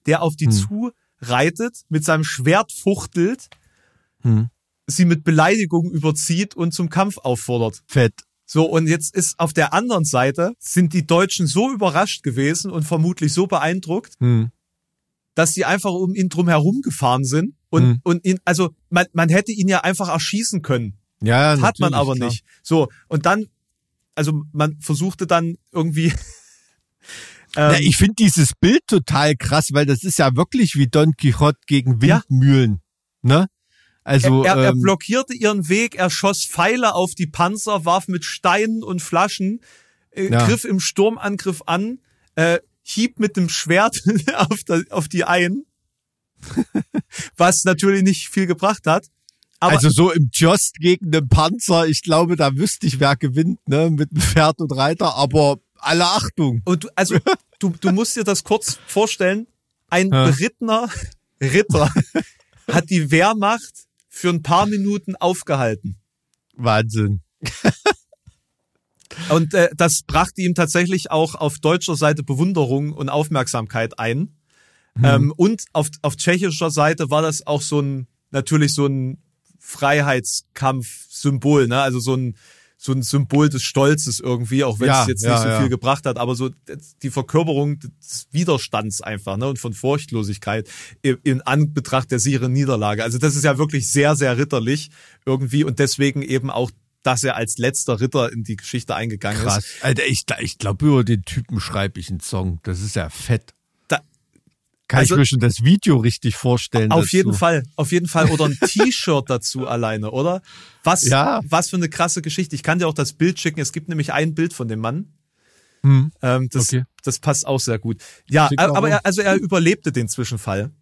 der auf die Hm. zureitet, mit seinem Schwert fuchtelt, Hm. sie mit Beleidigungen überzieht und zum Kampf auffordert. Fett. So, und jetzt ist auf der anderen Seite, sind die Deutschen so überrascht gewesen und vermutlich so beeindruckt, Hm. dass sie einfach um ihn drum herum gefahren sind und, Hm. und ihn, also man, man hätte ihn ja einfach erschießen können. Ja, ja, Hat man aber klar. nicht. So, und dann, also man versuchte dann irgendwie. ähm, Ja, ich finde dieses Bild total krass, weil das ist ja wirklich wie Don Quixote gegen Ja. Windmühlen. Ne? Also er, er, er ähm, blockierte ihren Weg, er schoss Pfeile auf die Panzer, warf mit Steinen und Flaschen, äh, Ja. griff im Sturmangriff an, äh, hieb mit dem Schwert auf, da, auf die ein, was natürlich nicht viel gebracht hat. Aber also so im Jost gegen den Panzer, ich glaube, da wüsste ich, wer gewinnt, ne? Mit dem Pferd und Reiter, aber alle Achtung. und du, also du, du musst dir das kurz vorstellen, ein Ja. berittener Ritter hat die Wehrmacht für ein paar Minuten aufgehalten. Wahnsinn. Und äh, das brachte ihm tatsächlich auch auf deutscher Seite Bewunderung und Aufmerksamkeit ein. Ähm, und auf, auf tschechischer Seite war das auch so ein, natürlich so ein Freiheitskampf-Symbol, ne? Also so ein, so ein Symbol des Stolzes irgendwie, auch wenn Ja, es jetzt ja, nicht so ja. viel gebracht hat, aber so die Verkörperung des Widerstands einfach, ne? Und von Furchtlosigkeit in, in Anbetracht der sicheren Niederlage. Also das ist ja wirklich sehr, sehr ritterlich irgendwie und deswegen eben auch dass er als letzter Ritter in die Geschichte eingegangen Krass. ist. Alter, ich, ich glaube, über den Typen schreibe ich einen Song. Das ist ja fett. Kann Also- ich mir schon das Video richtig vorstellen. Auf dazu. jeden Fall, auf jeden Fall. Oder ein T-Shirt dazu alleine, oder? Was, Ja. was für eine krasse Geschichte. Ich kann dir auch das Bild schicken. Es gibt nämlich ein Bild von dem Mann. Hm. Ähm, das, Okay. das passt auch sehr gut. Ja, Schick aber er, also er überlebte den Zwischenfall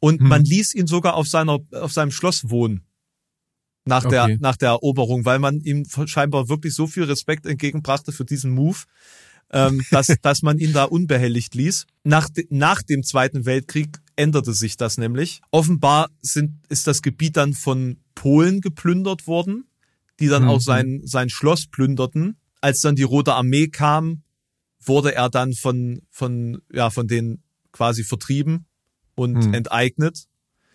und Hm. man ließ ihn sogar auf seiner auf seinem Schloss wohnen nach der Okay. nach der Eroberung, weil man ihm scheinbar wirklich so viel Respekt entgegenbrachte für diesen Move, ähm, dass dass man ihn da unbehelligt ließ. Nach de, nach dem Zweiten Weltkrieg änderte sich das nämlich. Offenbar sind ist das Gebiet dann von Polen geplündert worden, die dann Mhm. auch sein sein Schloss plünderten. Als dann die Rote Armee kam, wurde er dann von, von, ja, von denen quasi vertrieben und Hm. enteignet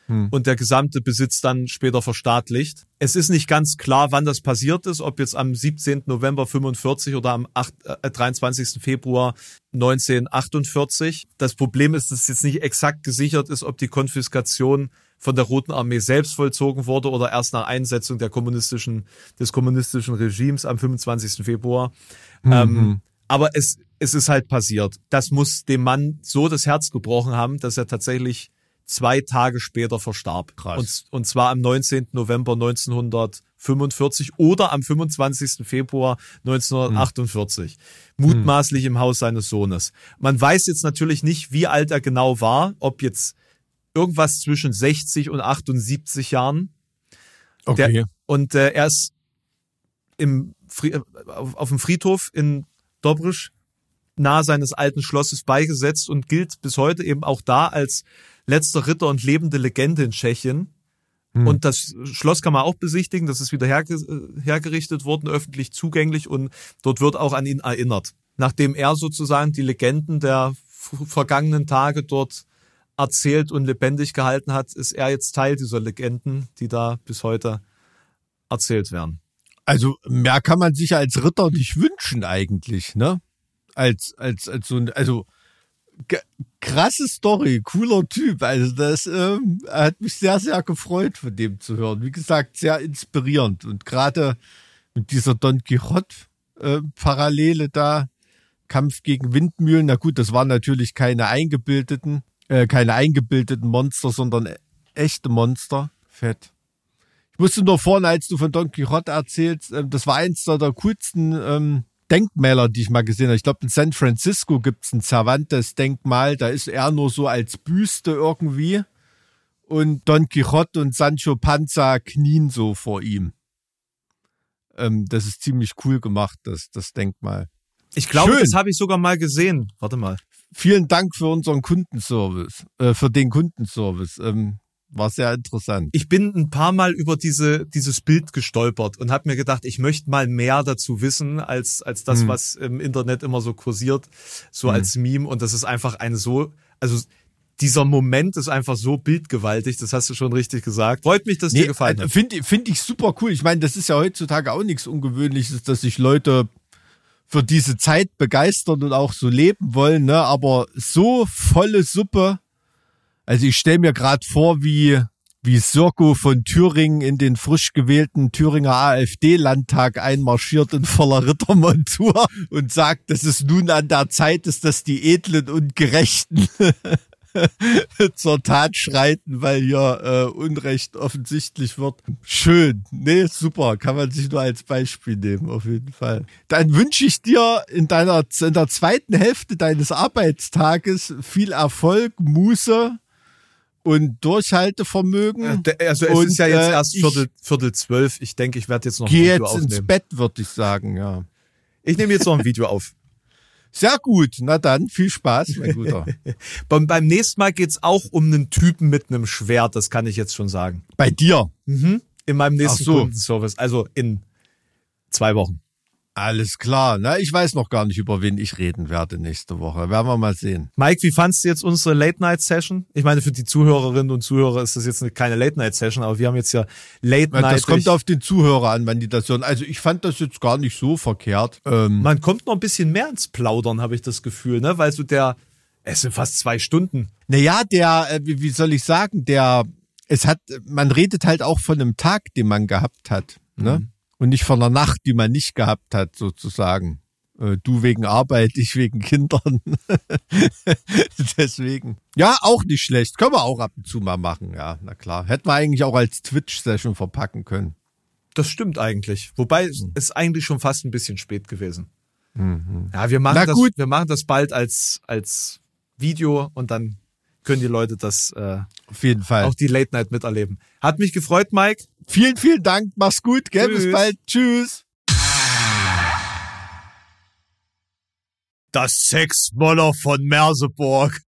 Hm. und der gesamte Besitz dann später verstaatlicht. Es ist nicht ganz klar, wann das passiert ist, ob jetzt am 17. November 45 oder am 8, äh, 23. Februar 1948. Das Problem ist, dass jetzt nicht exakt gesichert ist, ob die Konfiskation von der Roten Armee selbst vollzogen wurde oder erst nach Einsetzung der kommunistischen, des kommunistischen Regimes am 25. Februar. Mhm. Ähm, aber es, es ist halt passiert. Das muss dem Mann so das Herz gebrochen haben, dass er tatsächlich zwei Tage später verstarb. Krass. Und, und zwar am 19. November 1945 oder am 25. Februar 1948. Mutmaßlich im Haus seines Sohnes. Man weiß jetzt natürlich nicht, wie alt er genau war, ob jetzt irgendwas zwischen 60 und 78 Jahren. Okay. Der, und äh, er ist im äh, auf, auf dem Friedhof in Dobrisch nahe seines alten Schlosses beigesetzt und gilt bis heute eben auch da als letzter Ritter und lebende Legende in Tschechien. Hm. Und das Schloss kann man auch besichtigen. Das ist wieder herge äh, hergerichtet worden, öffentlich zugänglich und dort wird auch an ihn erinnert. Nachdem er sozusagen die Legenden der vergangenen Tage dort erzählt und lebendig gehalten hat, ist er jetzt Teil dieser Legenden, die da bis heute erzählt werden. Also mehr kann man sich als Ritter nicht wünschen eigentlich, ne? Als als als so ein also krasse Story, cooler Typ. Also das ähm, hat mich sehr sehr gefreut von dem zu hören. Wie gesagt, sehr inspirierend und gerade mit dieser Don Quixote äh, Parallele da Kampf gegen Windmühlen. Na gut, das waren natürlich keine eingebildeten, äh, keine eingebildeten Monster, sondern e- echte Monster. Fett. Ich musste nur vorhin, als du von Don Quixote erzählst, ähm, das war eins der, der coolsten ähm, Denkmäler, die ich mal gesehen habe. Ich glaube, in San Francisco gibt's ein Cervantes-Denkmal, da ist er nur so als Büste irgendwie. Und Don Quixote und Sancho Panza knien so vor ihm. Ähm, das ist ziemlich cool gemacht, das, das Denkmal. Ich glaube, Schön. das habe ich sogar mal gesehen. Warte mal. Vielen Dank für unseren Kundenservice, äh, für den Kundenservice. Ähm, war sehr interessant. Ich bin ein paar Mal über diese, dieses Bild gestolpert und habe mir gedacht, ich möchte mal mehr dazu wissen, als, als das, Hm. was im Internet immer so kursiert, so Hm. als Meme. Und das ist einfach eine so, also dieser Moment ist einfach so bildgewaltig, das hast du schon richtig gesagt. Freut mich, dass dir gefallen hat. Finde find ich super cool. Ich meine, das ist ja heutzutage auch nichts Ungewöhnliches, dass sich Leute für diese Zeit begeistern und auch so leben wollen, ne? Aber so volle Suppe. Also ich stelle mir gerade vor, wie wie Sirko von Thüringen in den frisch gewählten Thüringer AfD-Landtag einmarschiert in voller Rittermontur und sagt, dass es nun an der Zeit ist, dass die Edlen und Gerechten zur Tat schreiten, weil hier äh, Unrecht offensichtlich wird. Schön. Nee, super. Kann man sich nur als Beispiel nehmen, auf jeden Fall. Dann wünsche ich dir in deiner in der zweiten Hälfte deines Arbeitstages viel Erfolg, Muße und Durchhaltevermögen. Äh, Also es Und, ist ja jetzt äh, erst Viertel, Viertel zwölf. Ich denke, ich werde jetzt noch ein Geh Video jetzt ins aufnehmen. Bett, würde ich sagen, ja. Ich nehme jetzt noch ein Video auf. Sehr gut. Na dann, viel Spaß, mein Guter. Beim, beim nächsten Mal geht's auch um einen Typen mit einem Schwert, das kann ich jetzt schon sagen. Bei dir. Mhm. In meinem nächsten Ach so. Kundenservice, also in zwei Wochen. Alles klar. Na, ich weiß noch gar nicht, über wen ich reden werde nächste Woche. Werden wir mal sehen. Mike, wie fandst du jetzt unsere Late-Night-Session? Ich meine, für die Zuhörerinnen und Zuhörer ist das jetzt eine- keine Late-Night-Session, aber wir haben jetzt ja Late-Night. Das kommt auf den Zuhörer an, wann die das hören. Also ich fand das jetzt gar nicht so verkehrt. Ähm, Man kommt noch ein bisschen mehr ins Plaudern, habe ich das Gefühl, ne? Weil so der, es sind fast zwei Stunden. naja, der, äh, wie, soll ich sagen, der, es hat, man redet halt auch von einem Tag, den man gehabt hat, ne? und nicht von einer Nacht, die man nicht gehabt hat, sozusagen. Äh, du wegen Arbeit, ich wegen Kindern. Deswegen. Ja, auch nicht schlecht. Können wir auch ab und zu mal machen, ja, na klar. Hätten wir eigentlich auch als Twitch-Session verpacken können. Das stimmt eigentlich. Wobei mhm. es eigentlich schon fast ein bisschen spät gewesen. Mhm. Ja, wir machen, na das, gut. wir machen das bald als, als Video und dann können die Leute das äh, auf jeden Fall auch die Late Night miterleben. Hat mich gefreut, Mike. Vielen, vielen Dank. Mach's gut. Gell? Bis bald. Tschüss. Das Sexmoller von Merseburg.